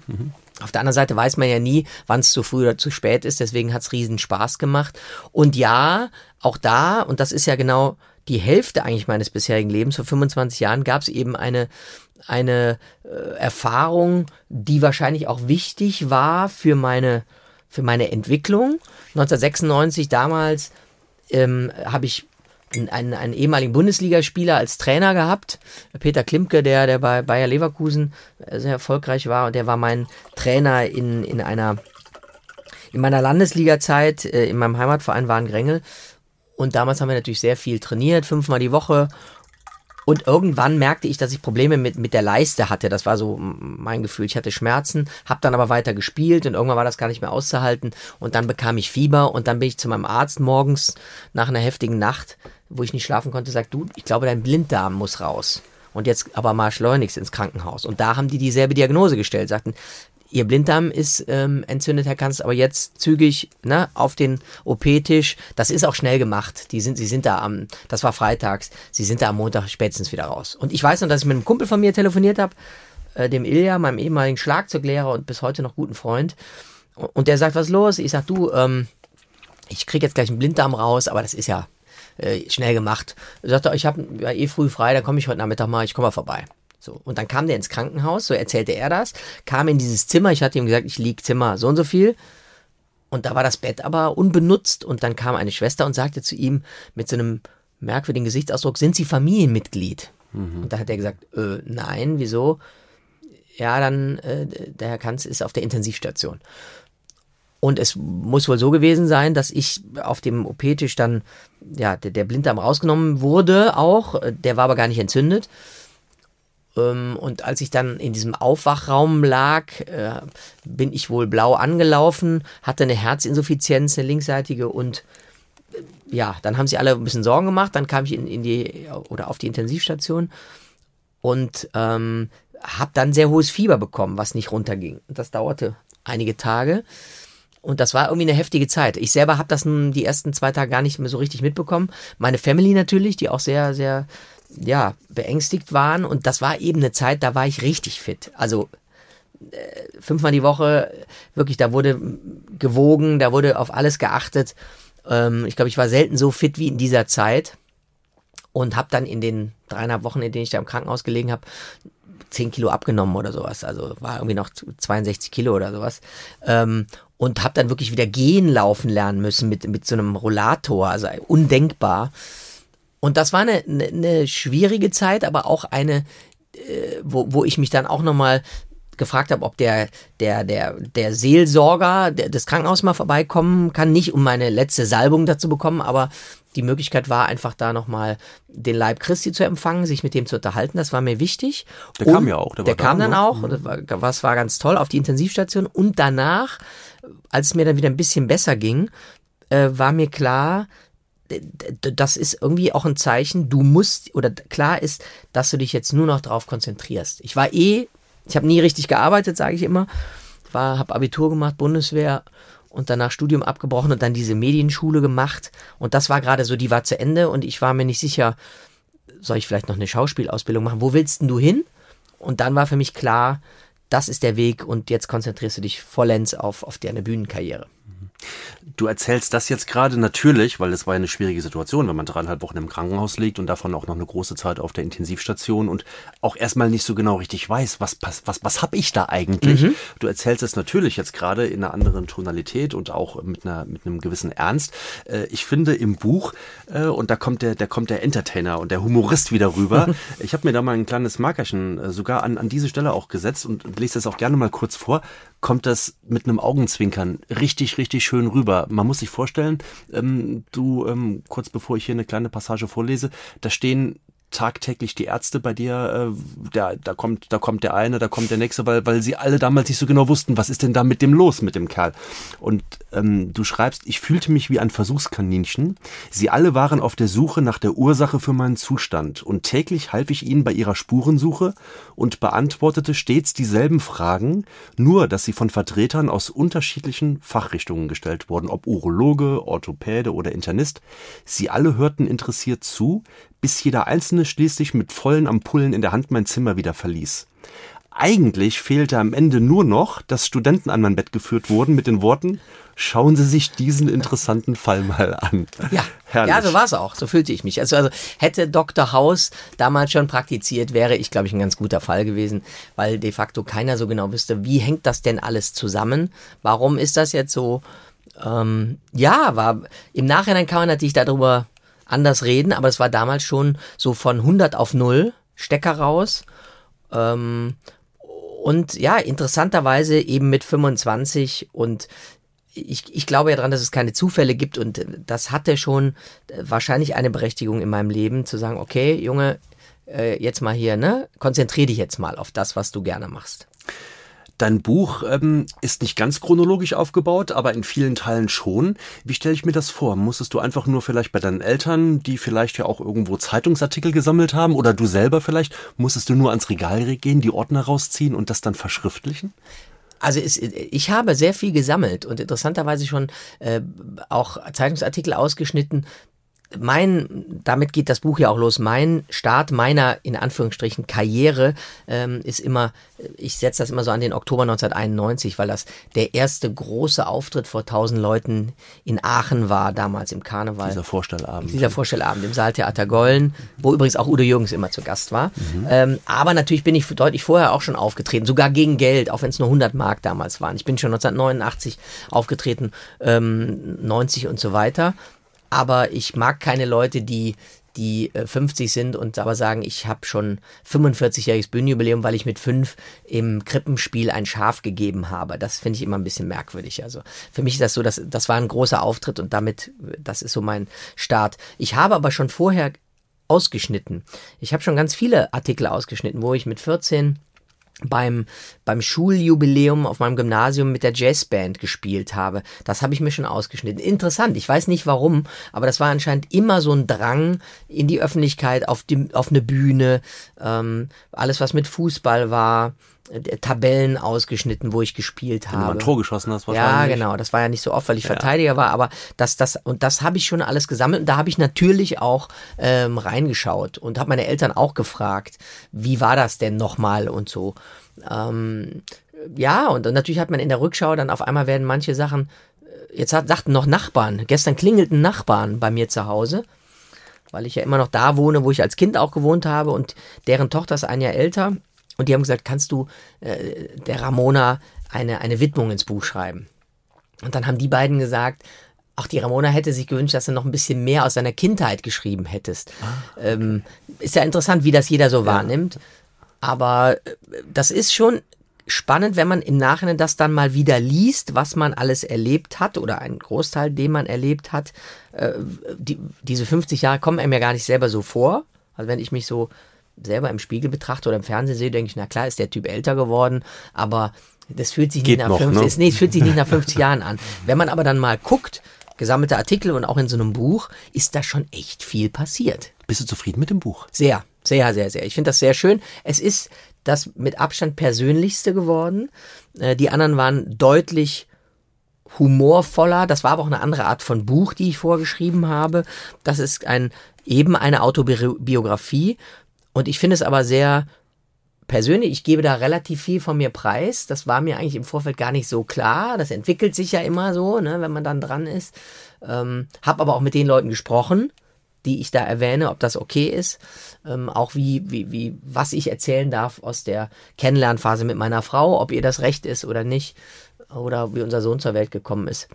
Auf der anderen Seite weiß man ja nie, wann es zu früh oder zu spät ist, deswegen hat's riesen Spaß gemacht. Und ja, auch da, und das ist ja genau die Hälfte eigentlich meines bisherigen Lebens, vor 25 Jahren gab es eben eine, eine äh, Erfahrung, die wahrscheinlich auch wichtig war für meine, für meine Entwicklung. 1996 damals ähm, habe ich einen, einen, ehemaligen Bundesligaspieler als Trainer gehabt, Peter Klimke, der, der bei Bayer Leverkusen äh, sehr erfolgreich war und der war mein Trainer in, in einer in meiner Landesliga-Zeit, äh, in meinem Heimatverein waren Grengel und damals haben wir natürlich sehr viel trainiert, fünfmal die Woche und irgendwann merkte ich, dass ich Probleme mit, mit der Leiste hatte. Das war so mein Gefühl. Ich hatte Schmerzen, habe dann aber weiter gespielt und irgendwann war das gar nicht mehr auszuhalten. Und dann bekam ich Fieber und dann bin ich zu meinem Arzt morgens nach einer heftigen Nacht, wo ich nicht schlafen konnte, sagt, du, ich glaube, dein Blinddarm muss raus. Und jetzt aber mal schleunigst ins Krankenhaus. Und da haben die dieselbe Diagnose gestellt, sagten, Ihr Blinddarm ist ähm, entzündet, Herr Kanzler, aber jetzt zügig ne, auf den OP-Tisch. Das ist auch schnell gemacht. Die sind, sie sind da am, das war freitags, sie sind da am Montag spätestens wieder raus. Und ich weiß noch, dass ich mit einem Kumpel von mir telefoniert habe, äh, dem Ilja, meinem ehemaligen Schlagzeuglehrer und bis heute noch guten Freund. Und der sagt, was ist los? Ich sag, du, ähm, ich krieg jetzt gleich einen Blinddarm raus, aber das ist ja äh, schnell gemacht. Er sagte, ich habe ja eh früh frei, dann komme ich heute Nachmittag mal, ich komme mal vorbei. So, und dann kam der ins Krankenhaus, so erzählte er das, kam in dieses Zimmer, ich hatte ihm gesagt, ich lieg Zimmer so und so viel. Und da war das Bett aber unbenutzt und dann kam eine Schwester und sagte zu ihm mit so einem merkwürdigen Gesichtsausdruck, sind Sie Familienmitglied? Und da hat er gesagt, äh, nein, wieso? Ja, dann, äh, der Herr Kanz ist auf der Intensivstation. Und es muss wohl so gewesen sein, dass ich auf dem OP-Tisch dann, ja, der, der Blinddarm rausgenommen wurde auch. Der war aber gar nicht entzündet. Ähm, Und als ich dann in diesem Aufwachraum lag, äh, bin ich wohl blau angelaufen, hatte eine Herzinsuffizienz, eine linksseitige und äh, ja, dann haben sie alle ein bisschen Sorgen gemacht. Dann kam ich in, in die oder auf die Intensivstation und ähm, habe dann sehr hohes Fieber bekommen, was nicht runterging. Das dauerte einige Tage. Und das war irgendwie eine heftige Zeit. Ich selber habe das nun die ersten zwei Tage gar nicht mehr so richtig mitbekommen. Meine Family natürlich, die auch sehr, sehr, ja, beängstigt waren. Und das war eben eine Zeit, da war ich richtig fit. Also äh, fünfmal die Woche, wirklich, da wurde gewogen, da wurde auf alles geachtet. Ähm, ich glaube, ich war selten so fit wie in dieser Zeit. Und habe dann in den dreieinhalb Wochen, in denen ich da im Krankenhaus gelegen habe, 10 Kilo abgenommen oder sowas. Also war irgendwie noch 62 Kilo oder sowas. Ähm, und habe dann wirklich wieder gehen laufen lernen müssen mit, mit so einem Rollator. Also undenkbar. Und das war eine, eine, eine schwierige Zeit, aber auch eine, äh, wo, wo ich mich dann auch nochmal gefragt habe, ob der, der, der, der Seelsorger der, des Krankenhauses mal vorbeikommen kann, nicht um meine letzte Salbung dazu bekommen, aber die Möglichkeit war einfach da nochmal den Leib Christi zu empfangen, sich mit dem zu unterhalten, das war mir wichtig. Der kam ja auch, der Der, war da, kam dann ne? auch, und das war, das war ganz toll, auf die Intensivstation. Und danach, als es mir dann wieder ein bisschen besser ging, äh, war mir klar, das ist irgendwie auch ein Zeichen, du musst, oder klar ist, dass du dich jetzt nur noch drauf konzentrierst. Ich war eh, ich habe nie richtig gearbeitet, sage ich immer. War, habe Abitur gemacht, Bundeswehr und danach Studium abgebrochen und dann diese Medienschule gemacht. Und das war gerade so, die war zu Ende und ich war mir nicht sicher, soll ich vielleicht noch eine Schauspielausbildung machen? Wo willst denn du hin? Und dann war für mich klar, das ist der Weg und jetzt konzentrierst du dich vollends auf, auf deine Bühnenkarriere. Du erzählst das jetzt gerade natürlich, weil es war ja eine schwierige Situation, wenn man dreieinhalb Wochen im Krankenhaus liegt und davon auch noch eine große Zeit auf der Intensivstation und auch erstmal nicht so genau richtig weiß, was, was, was, was habe ich da eigentlich? Mhm. Du erzählst es natürlich jetzt gerade in einer anderen Tonalität und auch mit, einer, mit einem gewissen Ernst. Äh, ich finde im Buch, äh, und da kommt der, da kommt der Entertainer und der Humorist wieder rüber. ich habe mir da mal ein kleines Markerchen äh, sogar an, an diese Stelle auch gesetzt und lese das auch gerne mal kurz vor kommt das mit einem Augenzwinkern richtig, richtig schön rüber. Man muss sich vorstellen, ähm, du, ähm, kurz bevor ich hier eine kleine Passage vorlese, da stehen tagtäglich die Ärzte bei dir, äh, da, da kommt, da kommt der eine, da kommt der nächste, weil, weil sie alle damals nicht so genau wussten, was ist denn da mit dem los, mit dem Kerl. Und ähm, du schreibst, ich fühlte mich wie ein Versuchskaninchen. Sie alle waren auf der Suche nach der Ursache für meinen Zustand und täglich half ich ihnen bei ihrer Spurensuche und beantwortete stets dieselben Fragen, nur dass sie von Vertretern aus unterschiedlichen Fachrichtungen gestellt wurden, ob Urologe, Orthopäde oder Internist. Sie alle hörten interessiert zu, bis jeder einzelne schließlich mit vollen Ampullen in der Hand mein Zimmer wieder verließ. Eigentlich fehlte am Ende nur noch, dass Studenten an mein Bett geführt wurden mit den Worten, schauen Sie sich diesen interessanten Fall mal an. Ja, Herrlich. ja so war es auch. So fühlte ich mich. Also, also hätte Dr. House damals schon praktiziert, wäre ich, glaube ich, ein ganz guter Fall gewesen, weil de facto keiner so genau wüsste, wie hängt das denn alles zusammen? Warum ist das jetzt so? Ähm, ja, war im Nachhinein kann man natürlich darüber anders reden, aber es war damals schon so von 100 auf 0, Stecker raus. Ähm, und ja, interessanterweise eben mit 25 und ich, ich glaube ja daran, dass es keine Zufälle gibt und das hatte schon wahrscheinlich eine Berechtigung in meinem Leben zu sagen, okay, Junge, äh, jetzt mal hier, ne, konzentrier dich jetzt mal auf das, was du gerne machst. Dein Buch ähm, ist nicht ganz chronologisch aufgebaut, aber in vielen Teilen schon. Wie stelle ich mir das vor? Musstest du einfach nur vielleicht bei deinen Eltern, die vielleicht ja auch irgendwo Zeitungsartikel gesammelt haben, oder du selber vielleicht, musstest du nur ans Regal gehen, die Ordner rausziehen und das dann verschriftlichen? Also es, ich habe sehr viel gesammelt und interessanterweise schon äh, auch Zeitungsartikel ausgeschnitten, mein, damit geht das Buch ja auch los. Mein Start meiner, in Anführungsstrichen, Karriere ähm, ist immer, ich setze das immer so an den Oktober 1991, weil das der erste große Auftritt vor tausend Leuten in Aachen war, damals im Karneval. Dieser Vorstellabend. Dieser Vorstellabend im Saaltheater Gollen, wo übrigens auch Udo Jürgens immer zu Gast war. Mhm. Ähm, aber natürlich bin ich deutlich vorher auch schon aufgetreten, sogar gegen Geld, auch wenn es nur 100 Mark damals waren. Ich bin schon 1989 aufgetreten, ähm, 90 und so weiter aber ich mag keine Leute, die die 50 äh, sind und aber sagen, ich habe schon 45-jähriges Bühnenjubiläum, weil ich mit fünf im Krippenspiel ein Schaf gegeben habe. Das finde ich immer ein bisschen merkwürdig. Also für mich ist das so, dass das war ein großer Auftritt und damit, das ist so mein Start. Ich habe aber schon vorher ausgeschnitten. Ich habe schon ganz viele Artikel ausgeschnitten, wo ich mit 14 beim, beim Schuljubiläum auf meinem Gymnasium mit der Jazzband gespielt habe. Das habe ich mir schon ausgeschnitten. Interessant, ich weiß nicht warum, aber das war anscheinend immer so ein Drang in die Öffentlichkeit, auf, die, auf eine Bühne, ähm, alles was mit Fußball war. Äh, Tabellen ausgeschnitten, wo ich gespielt habe. Wenn du ein Tor geschossen hast, wahrscheinlich. Ja, genau. Das war ja nicht so oft, weil ich ja. Verteidiger war, aber das, das, und das habe ich schon alles gesammelt. Und da habe ich natürlich auch ähm, reingeschaut und habe meine Eltern auch gefragt, wie war das denn nochmal und so. Ähm, ja, und, und natürlich hat man in der Rückschau dann auf einmal werden manche Sachen, äh, jetzt hat, sagten noch Nachbarn, gestern klingelten Nachbarn bei mir zu Hause weil ich ja immer noch da wohne, wo ich als Kind auch gewohnt habe und deren Tochter ist ein Jahr älter und die haben gesagt, kannst du äh, der Ramona eine, eine Widmung ins Buch schreiben? Und dann haben die beiden gesagt, Ach, die Ramona hätte sich gewünscht, dass du noch ein bisschen mehr aus seiner Kindheit geschrieben hättest. Ah, ähm, ist ja interessant, wie das jeder so ja. wahrnimmt. Aber äh, das ist schon spannend, wenn man im Nachhinein das dann mal wieder liest, was man alles erlebt hat oder einen Großteil, den man erlebt hat. Äh, die, diese 50 Jahre kommen einem ja gar nicht selber so vor. Also wenn ich mich so selber im Spiegel betrachte oder im Fernsehen sehe, denke ich, na klar, ist der Typ älter geworden, aber das fühlt sich Geht nicht nach 50, ne? nee, fühlt sich nicht nach 50 Jahren an. Wenn man aber dann mal guckt, gesammelte Artikel und auch in so einem Buch, ist da schon echt viel passiert. Bist du zufrieden mit dem Buch? Sehr, sehr, sehr, sehr. Ich finde das sehr schön. Es ist das mit Abstand persönlichste geworden. Äh, die anderen waren deutlich humorvoller. Das war aber auch eine andere Art von Buch, die ich vorgeschrieben habe. Das ist ein eben eine Autobiografie und ich finde es aber sehr persönlich, ich gebe da relativ viel von mir preis. Das war mir eigentlich im Vorfeld gar nicht so klar. Das entwickelt sich ja immer so, ne, wenn man dann dran ist. Ähm, hab aber auch mit den Leuten gesprochen, die ich da erwähne, ob das okay ist. Ähm, auch wie, wie, wie, was ich erzählen darf aus der Kennenlernphase mit meiner Frau, ob ihr das recht ist oder nicht. Oder wie unser Sohn zur Welt gekommen ist.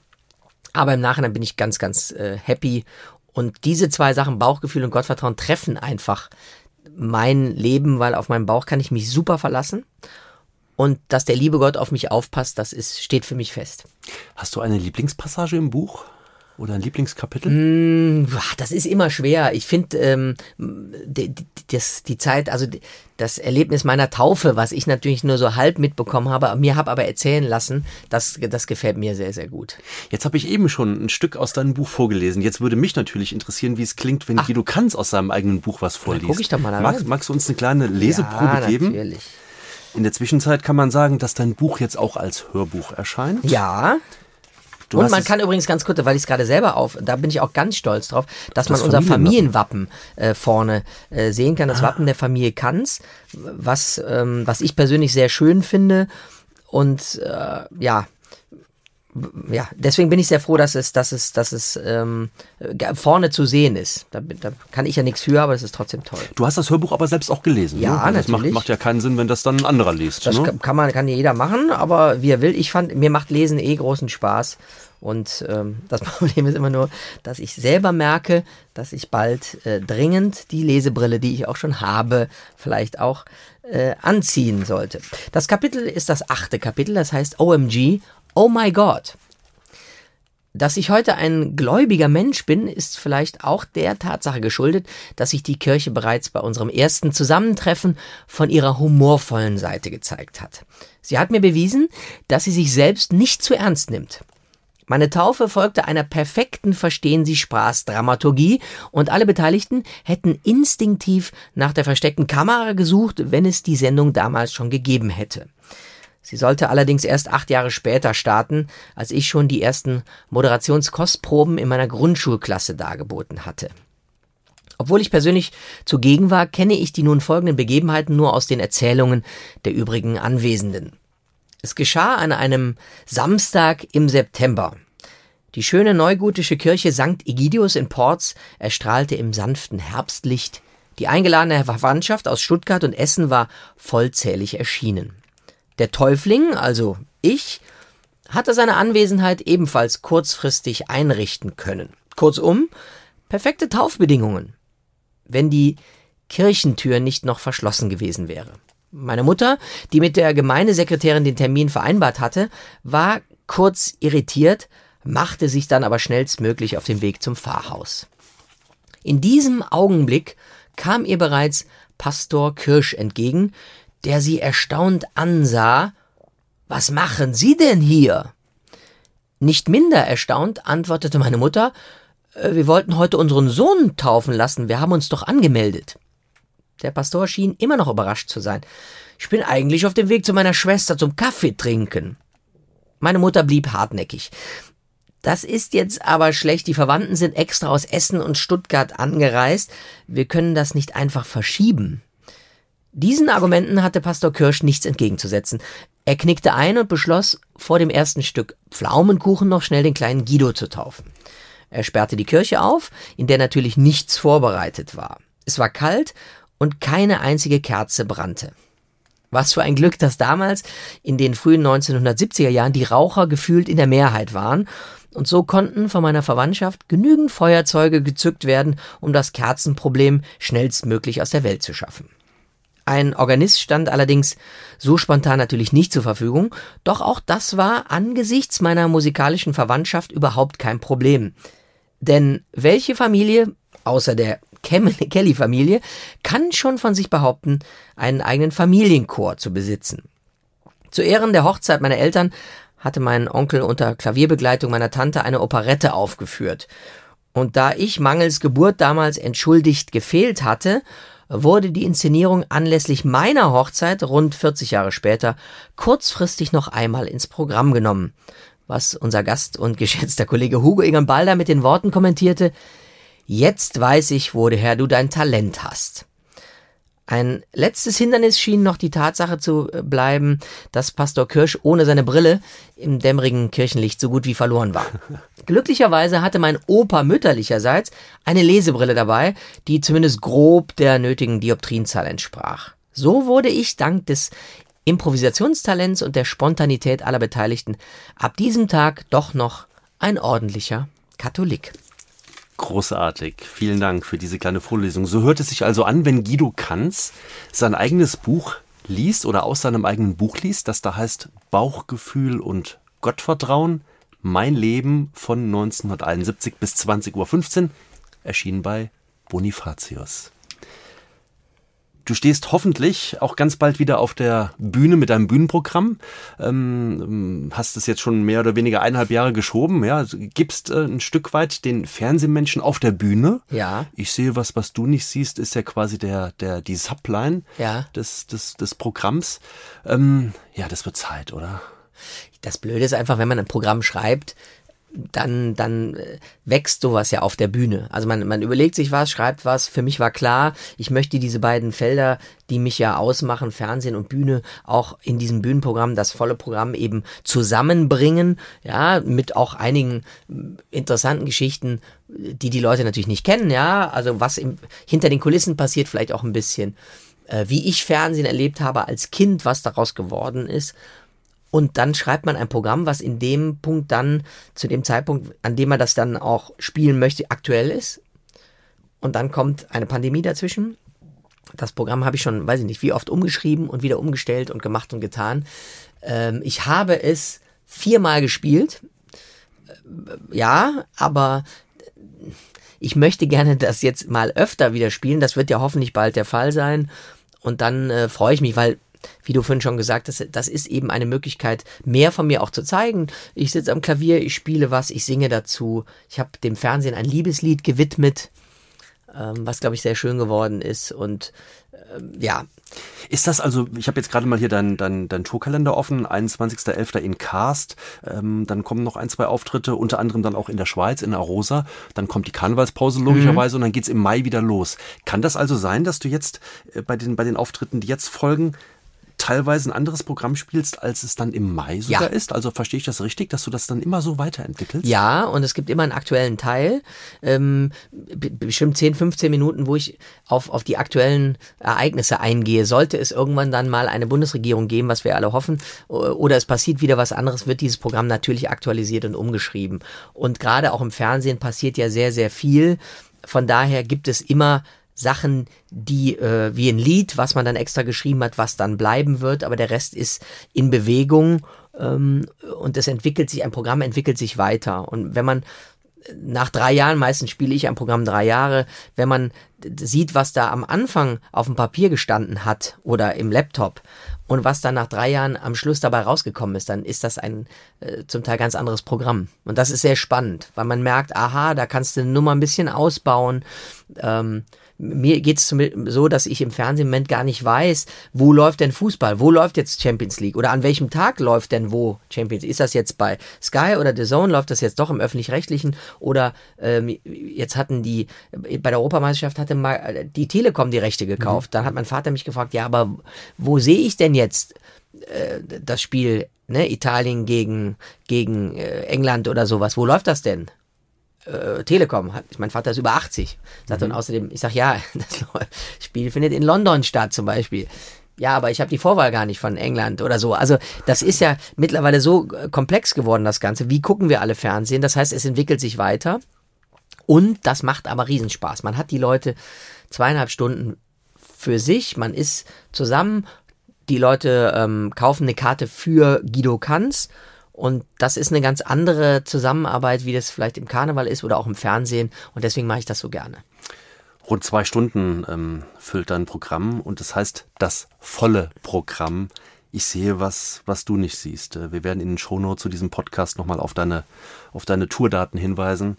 Aber im Nachhinein bin ich ganz, ganz äh, happy. Und diese zwei Sachen, Bauchgefühl und Gottvertrauen, treffen einfach mein Leben, weil auf meinen Bauch kann ich mich super verlassen. Und dass der liebe Gott auf mich aufpasst, das ist, steht für mich fest. Hast du eine Lieblingspassage im Buch? Oder ein Lieblingskapitel? Mm, das ist immer schwer. Ich finde ähm, die, die Zeit, also das Erlebnis meiner Taufe, was ich natürlich nur so halb mitbekommen habe, mir habe aber erzählen lassen, das, das gefällt mir sehr, sehr gut. Jetzt habe ich eben schon ein Stück aus deinem Buch vorgelesen. Jetzt würde mich natürlich interessieren, wie es klingt, wenn Ach. Guido Kanz aus seinem eigenen Buch was vorliest. Guck ich doch mal da Mag, magst du uns eine kleine Leseprobe ja, geben? Natürlich. In der Zwischenzeit kann man sagen, dass dein Buch jetzt auch als Hörbuch erscheint. Ja. Du und man kann übrigens ganz kurz, weil ich es gerade selber auf, da bin ich auch ganz stolz drauf, dass das man unser Familienwappen äh, vorne äh, sehen kann, das ah. Wappen der Familie Kanz, was, ähm, was ich persönlich sehr schön finde. Und äh, ja, ja, deswegen bin ich sehr froh, dass es, dass es, dass es ähm, vorne zu sehen ist. Da, da kann ich ja nichts für, aber es ist trotzdem toll. Du hast das Hörbuch aber selbst auch gelesen. Ja, ne? also das natürlich. Macht, macht ja keinen Sinn, wenn das dann ein anderer liest. Das ne? kann man, kann jeder machen, aber wie er will. Ich fand, mir macht Lesen eh großen Spaß. Und ähm, das Problem ist immer nur, dass ich selber merke, dass ich bald äh, dringend die Lesebrille, die ich auch schon habe, vielleicht auch äh, anziehen sollte. Das Kapitel ist das achte Kapitel, das heißt OMG, Oh my God. Dass ich heute ein gläubiger Mensch bin, ist vielleicht auch der Tatsache geschuldet, dass sich die Kirche bereits bei unserem ersten Zusammentreffen von ihrer humorvollen Seite gezeigt hat. Sie hat mir bewiesen, dass sie sich selbst nicht zu ernst nimmt. Meine Taufe folgte einer perfekten Verstehen Sie Spaß Dramaturgie und alle Beteiligten hätten instinktiv nach der versteckten Kamera gesucht, wenn es die Sendung damals schon gegeben hätte. Sie sollte allerdings erst acht Jahre später starten, als ich schon die ersten Moderationskostproben in meiner Grundschulklasse dargeboten hatte. Obwohl ich persönlich zugegen war, kenne ich die nun folgenden Begebenheiten nur aus den Erzählungen der übrigen Anwesenden. Es geschah an einem Samstag im September. Die schöne neugotische Kirche St. Egidius in Porz erstrahlte im sanften Herbstlicht. Die eingeladene Verwandtschaft aus Stuttgart und Essen war vollzählig erschienen. Der Täufling, also ich, hatte seine Anwesenheit ebenfalls kurzfristig einrichten können. Kurzum, perfekte Taufbedingungen, wenn die Kirchentür nicht noch verschlossen gewesen wäre. Meine Mutter, die mit der Gemeindesekretärin den Termin vereinbart hatte, war kurz irritiert, machte sich dann aber schnellstmöglich auf den Weg zum Pfarrhaus. In diesem Augenblick kam ihr bereits Pastor Kirsch entgegen, der sie erstaunt ansah. Was machen Sie denn hier? Nicht minder erstaunt antwortete meine Mutter, äh, wir wollten heute unseren Sohn taufen lassen, wir haben uns doch angemeldet. Der Pastor schien immer noch überrascht zu sein. Ich bin eigentlich auf dem Weg zu meiner Schwester zum Kaffee trinken. Meine Mutter blieb hartnäckig. Das ist jetzt aber schlecht. Die Verwandten sind extra aus Essen und Stuttgart angereist. Wir können das nicht einfach verschieben. Diesen Argumenten hatte Pastor Kirsch nichts entgegenzusetzen. Er knickte ein und beschloss, vor dem ersten Stück Pflaumenkuchen noch schnell den kleinen Guido zu taufen. Er sperrte die Kirche auf, in der natürlich nichts vorbereitet war. Es war kalt und keine einzige Kerze brannte. Was für ein Glück, dass damals in den frühen 1970er Jahren die Raucher gefühlt in der Mehrheit waren und so konnten von meiner Verwandtschaft genügend Feuerzeuge gezückt werden, um das Kerzenproblem schnellstmöglich aus der Welt zu schaffen. Ein Organist stand allerdings so spontan natürlich nicht zur Verfügung, doch auch das war angesichts meiner musikalischen Verwandtschaft überhaupt kein Problem. Denn welche Familie, außer der Kelly-Familie, kann schon von sich behaupten, einen eigenen Familienchor zu besitzen? Zu Ehren der Hochzeit meiner Eltern hatte mein Onkel unter Klavierbegleitung meiner Tante eine Operette aufgeführt. Und da ich mangels Geburt damals entschuldigt gefehlt hatte, wurde die Inszenierung anlässlich meiner Hochzeit rund 40 Jahre später kurzfristig noch einmal ins Programm genommen, was unser Gast und geschätzter Kollege Hugo Egon Balder mit den Worten kommentierte, Jetzt weiß ich, woher du dein Talent hast. Ein letztes Hindernis schien noch die Tatsache zu äh, bleiben, dass Pastor Kirsch ohne seine Brille im dämmerigen Kirchenlicht so gut wie verloren war. Glücklicherweise hatte mein Opa mütterlicherseits eine Lesebrille dabei, die zumindest grob der nötigen Dioptrienzahl entsprach. So wurde ich dank des Improvisationstalents und der Spontanität aller Beteiligten ab diesem Tag doch noch ein ordentlicher Katholik. Großartig. Vielen Dank für diese kleine Vorlesung. So hört es sich also an, wenn Guido Kanz sein eigenes Buch liest oder aus seinem eigenen Buch liest, das da heißt Bauchgefühl und Gottvertrauen. Mein Leben von 1971 bis 20.15 Uhr erschienen bei Bonifatius. Du stehst hoffentlich auch ganz bald wieder auf der Bühne mit deinem Bühnenprogramm. Ähm, hast es jetzt schon mehr oder weniger eineinhalb Jahre geschoben. Ja, gibst äh, ein Stück weit den Fernsehmenschen auf der Bühne. Ja. Ich sehe was, was du nicht siehst, ist ja quasi der, der, die Subline Ja. des, des, des Programms. Ähm, ja, das wird Zeit, oder? Das Blöde ist einfach, wenn man ein Programm schreibt, dann, dann äh, wächst sowas ja auf der Bühne. Also man, man überlegt sich was, schreibt was. Für mich war klar, ich möchte diese beiden Felder, die mich ja ausmachen, Fernsehen und Bühne, auch in diesem Bühnenprogramm, das volle Programm eben zusammenbringen. Ja, mit auch einigen äh, interessanten Geschichten, die die Leute natürlich nicht kennen. Ja, also was im, hinter den Kulissen passiert, vielleicht auch ein bisschen, äh, wie ich Fernsehen erlebt habe als Kind, was daraus geworden ist. Und dann schreibt man ein Programm, was in dem Punkt dann, zu dem Zeitpunkt, an dem man das dann auch spielen möchte, aktuell ist. Und dann kommt eine Pandemie dazwischen. Das Programm habe ich schon, weiß ich nicht, wie oft umgeschrieben und wieder umgestellt und gemacht und getan. Ähm, ich habe es viermal gespielt. Äh, Ja, aber ich möchte gerne das jetzt mal öfter wieder spielen. Das wird ja hoffentlich bald der Fall sein. Und dann äh, freue ich mich, weil, wie du vorhin schon gesagt hast, das ist eben eine Möglichkeit, mehr von mir auch zu zeigen. Ich sitze am Klavier, ich spiele was, ich singe dazu. Ich habe dem Fernsehen ein Liebeslied gewidmet, ähm, was, glaube ich, sehr schön geworden ist. Und ähm, ja, Ist das also, ich habe jetzt gerade mal hier deinen dein, dein Tourkalender offen, 21.11. in Karst, ähm, dann kommen noch ein, zwei Auftritte, unter anderem dann auch in der Schweiz, in Arosa, dann kommt die Karnevalspause logischerweise und dann geht's im Mai wieder los. Kann das also sein, dass du jetzt äh, bei, den, bei den Auftritten, die jetzt folgen, teilweise ein anderes Programm spielst, als es dann im Mai sogar Ja. ist? Also verstehe ich das richtig, dass du das dann immer so weiterentwickelst? Ja, und es gibt immer einen aktuellen Teil, ähm, bestimmt 10, 15 Minuten, wo ich auf, auf die aktuellen Ereignisse eingehe. Sollte es irgendwann dann mal eine Bundesregierung geben, was wir alle hoffen, oder es passiert wieder was anderes, wird dieses Programm natürlich aktualisiert und umgeschrieben. Und gerade auch im Fernsehen passiert ja sehr, sehr viel. Von daher gibt es immer Sachen, die äh, wie ein Lied, was man dann extra geschrieben hat, was dann bleiben wird, aber der Rest ist in Bewegung ähm, und es entwickelt sich, ein Programm entwickelt sich weiter. Und wenn man nach drei Jahren, meistens spiele ich ein Programm drei Jahre, wenn man sieht, was da am Anfang auf dem Papier gestanden hat oder im Laptop und was dann nach drei Jahren am Schluss dabei rausgekommen ist, dann ist das ein äh, zum Teil ganz anderes Programm. Und das ist sehr spannend, weil man merkt, aha, da kannst du eine Nummer ein bisschen ausbauen. Ähm, mir geht's zum- so, dass ich im Fernsehen im Moment gar nicht weiß, wo läuft denn Fußball, wo läuft jetzt Champions League oder an welchem Tag läuft denn wo Champions League. Ist das jetzt bei Sky oder The Zone, läuft das jetzt doch im Öffentlich-Rechtlichen oder ähm, jetzt hatten die, bei der Europameisterschaft hatte mal die Telekom die Rechte gekauft. Dann hat mein Vater mich gefragt, ja, aber wo sehe ich denn jetzt äh, das Spiel, ne, Italien gegen, gegen äh, England oder sowas, wo läuft das denn? Äh, Telekom hat, mein Vater ist über 80, sagt dann außerdem, ich sag ja, das Spiel findet in London statt zum Beispiel. Ja, aber ich habe die Vorwahl gar nicht von England oder so. Also das ist ja mittlerweile so äh, komplex geworden, das Ganze. Wie gucken wir alle Fernsehen? Das heißt, es entwickelt sich weiter und das macht aber Riesenspaß. Man hat die Leute zweieinhalb Stunden für sich, man ist zusammen, die Leute ähm, kaufen eine Karte für Guido Kanz und das ist eine ganz andere Zusammenarbeit, wie das vielleicht im Karneval ist oder auch im Fernsehen und deswegen mache ich das so gerne. Rund zwei Stunden ähm, füllt dein Programm und das heißt das volle Programm. Ich sehe was, was du nicht siehst. Äh, Wir werden in den Shownotes zu diesem Podcast nochmal auf deine, auf deine Tourdaten hinweisen,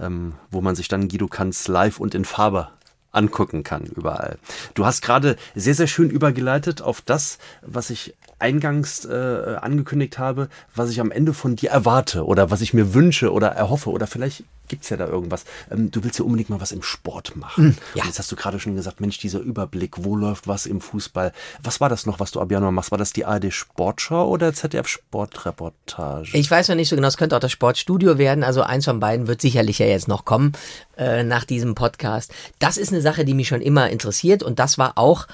ähm, wo man sich dann Guido Kanz live und in Farbe angucken kann, überall. Du hast gerade sehr, sehr schön übergeleitet auf das, was ich eingangs äh, angekündigt habe, was ich am Ende von dir erwarte oder was ich mir wünsche oder erhoffe oder vielleicht gibt's ja da irgendwas. Ähm, du willst ja unbedingt mal was im Sport machen. Hm, ja. Und jetzt hast du gerade schon gesagt, Mensch, dieser Überblick, wo läuft was im Fußball? Was war das noch, was du ab Januar machst? War das die ARD Sportschau oder ZDF Sportreportage? Ich weiß noch nicht so genau, es könnte auch das Sportstudio werden. Also eins von beiden wird sicherlich ja jetzt noch kommen äh, nach diesem Podcast. Das ist eine Sache, die mich schon immer interessiert und das war auch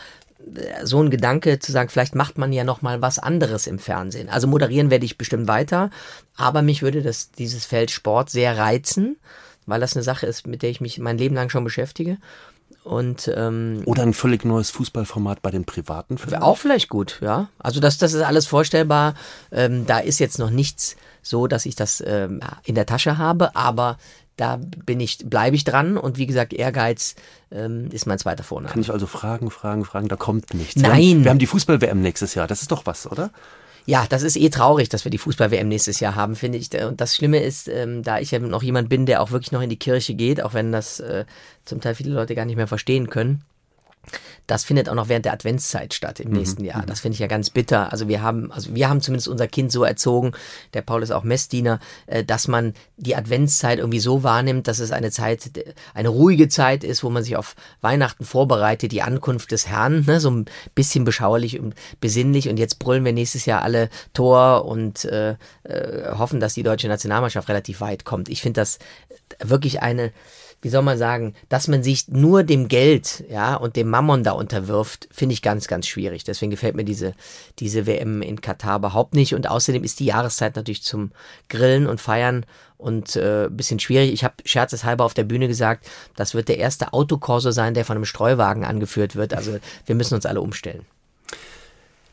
so ein Gedanke zu sagen, vielleicht macht man ja noch mal was anderes im Fernsehen. Also moderieren werde ich bestimmt weiter, aber mich würde das dieses Feld Sport sehr reizen, weil das eine Sache ist, mit der ich mich mein Leben lang schon beschäftige. Und ähm, Oder ein völlig neues Fußballformat bei den Privaten? vielleicht? auch vielleicht gut, ja. Also das, das ist alles vorstellbar. Ähm, da ist jetzt noch nichts so, dass ich das ähm, in der Tasche habe, aber da bin ich, bleibe ich dran und wie gesagt, Ehrgeiz ähm, ist mein zweiter Vorname. Kann ich also fragen, fragen, fragen, da kommt nichts. Nein. Wir haben, wir haben die Fußball-WM nächstes Jahr. Das ist doch was, oder? Ja, das ist eh traurig, dass wir die Fußball-WM nächstes Jahr haben, finde ich. Und das Schlimme ist, ähm, da ich ja noch jemand bin, der auch wirklich noch in die Kirche geht, auch wenn das äh, zum Teil viele Leute gar nicht mehr verstehen können. Das findet auch noch während der Adventszeit statt im nächsten Jahr. Das finde ich ja ganz bitter. Also wir haben, also wir haben zumindest unser Kind so erzogen, der Paul ist auch Messdiener, äh, dass man die Adventszeit irgendwie so wahrnimmt, dass es eine Zeit, eine ruhige Zeit ist, wo man sich auf Weihnachten vorbereitet, die Ankunft des Herrn, ne, so ein bisschen beschauerlich und besinnlich. Und jetzt brüllen wir nächstes Jahr alle Tor und äh, äh, hoffen, dass die deutsche Nationalmannschaft relativ weit kommt. Ich finde das wirklich eine wie soll man sagen, dass man sich nur dem Geld, ja, und dem Mammon da unterwirft, finde ich ganz, ganz schwierig. Deswegen gefällt mir diese, diese WM in Katar überhaupt nicht. Und außerdem ist die Jahreszeit natürlich zum Grillen und Feiern und äh, bisschen schwierig. Ich habe scherzeshalber auf der Bühne gesagt, das wird der erste Autokorso sein, der von einem Streuwagen angeführt wird. Also wir müssen uns alle umstellen.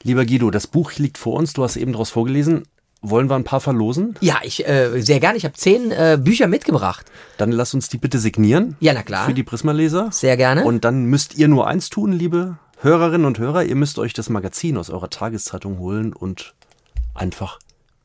Lieber Guido, das Buch liegt vor uns. Du hast eben daraus vorgelesen. Wollen wir ein paar verlosen? Ja, ich äh, sehr gerne. Ich habe zehn äh, Bücher mitgebracht. Dann lass uns die bitte signieren. Ja, na klar. Für die Prisma-Leser. Sehr gerne. Und dann müsst ihr nur eins tun, liebe Hörerinnen und Hörer. Ihr müsst euch das Magazin aus eurer Tageszeitung holen und einfach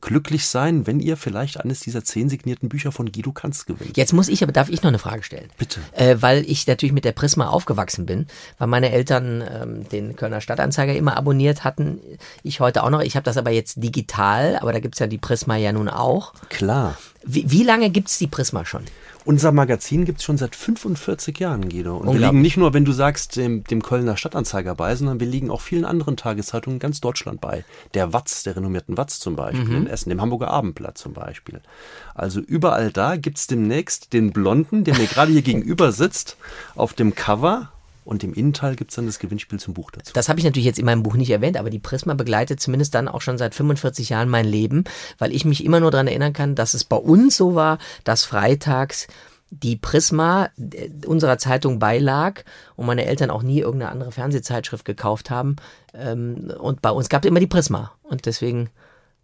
glücklich sein, wenn ihr vielleicht eines dieser zehn signierten Bücher von Guido Kanz gewinnt. Jetzt muss ich, aber darf ich noch eine Frage stellen? Bitte. Äh, weil ich natürlich mit der Prisma aufgewachsen bin, weil meine Eltern ähm, den Kölner Stadtanzeiger immer abonniert hatten. Ich heute auch noch. Ich habe das aber jetzt digital, aber da gibt's ja die Prisma ja nun auch. Klar. Wie, wie lange gibt's die Prisma schon? Unser Magazin gibt's schon seit 45 Jahren, Guido. Und wir liegen nicht nur, wenn du sagst, dem, dem Kölner Stadtanzeiger bei, sondern wir liegen auch vielen anderen Tageszeitungen in ganz Deutschland bei. Der Watz, der renommierten Watz zum Beispiel in Essen, dem Hamburger Abendblatt zum Beispiel. Also überall da gibt's demnächst den Blonden, der mir gerade hier gegenüber sitzt, auf dem Cover. Und im Innenteil gibt's dann das Gewinnspiel zum Buch dazu. Das habe ich natürlich jetzt in meinem Buch nicht erwähnt, aber die Prisma begleitet zumindest dann auch schon seit 45 Jahren mein Leben, weil ich mich immer nur daran erinnern kann, dass es bei uns so war, dass freitags die Prisma äh, unserer Zeitung beilag und meine Eltern auch nie irgendeine andere Fernsehzeitschrift gekauft haben. Ähm, und bei uns gab es immer die Prisma. Und deswegen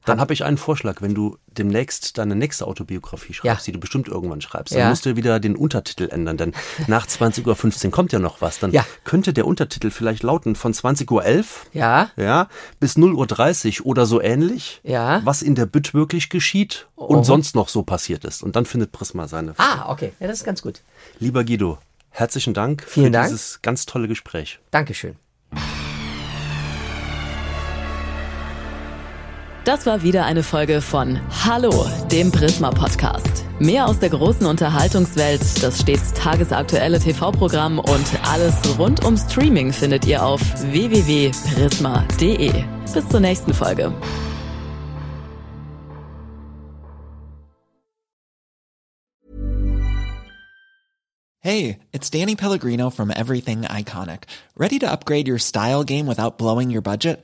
Dann habe ich einen Vorschlag, wenn du demnächst deine nächste Autobiografie schreibst, Ja. die du bestimmt irgendwann schreibst, dann Ja. musst du wieder den Untertitel ändern, denn nach 20.15 Uhr kommt ja noch was. Dann Ja. könnte der Untertitel vielleicht lauten von 20.11 Uhr Ja. ja, bis 0.30 Uhr oder so ähnlich, Ja. was in der Bütt wirklich geschieht und Oh. sonst noch so passiert ist. Und dann findet Prisma seine. Ah, okay. Ja, das ist ganz gut. Lieber Guido, herzlichen Dank Vielen für Dank. dieses ganz tolle Gespräch. Dankeschön. Das war wieder eine Folge von Hallo, dem Prisma Podcast. Mehr aus der großen Unterhaltungswelt, das stets tagesaktuelle TV-Programm und alles rund um Streaming findet ihr auf www.prisma.de. Bis zur nächsten Folge. Hey, it's Danny Pellegrino from Everything Iconic. Ready to upgrade your style game without blowing your budget?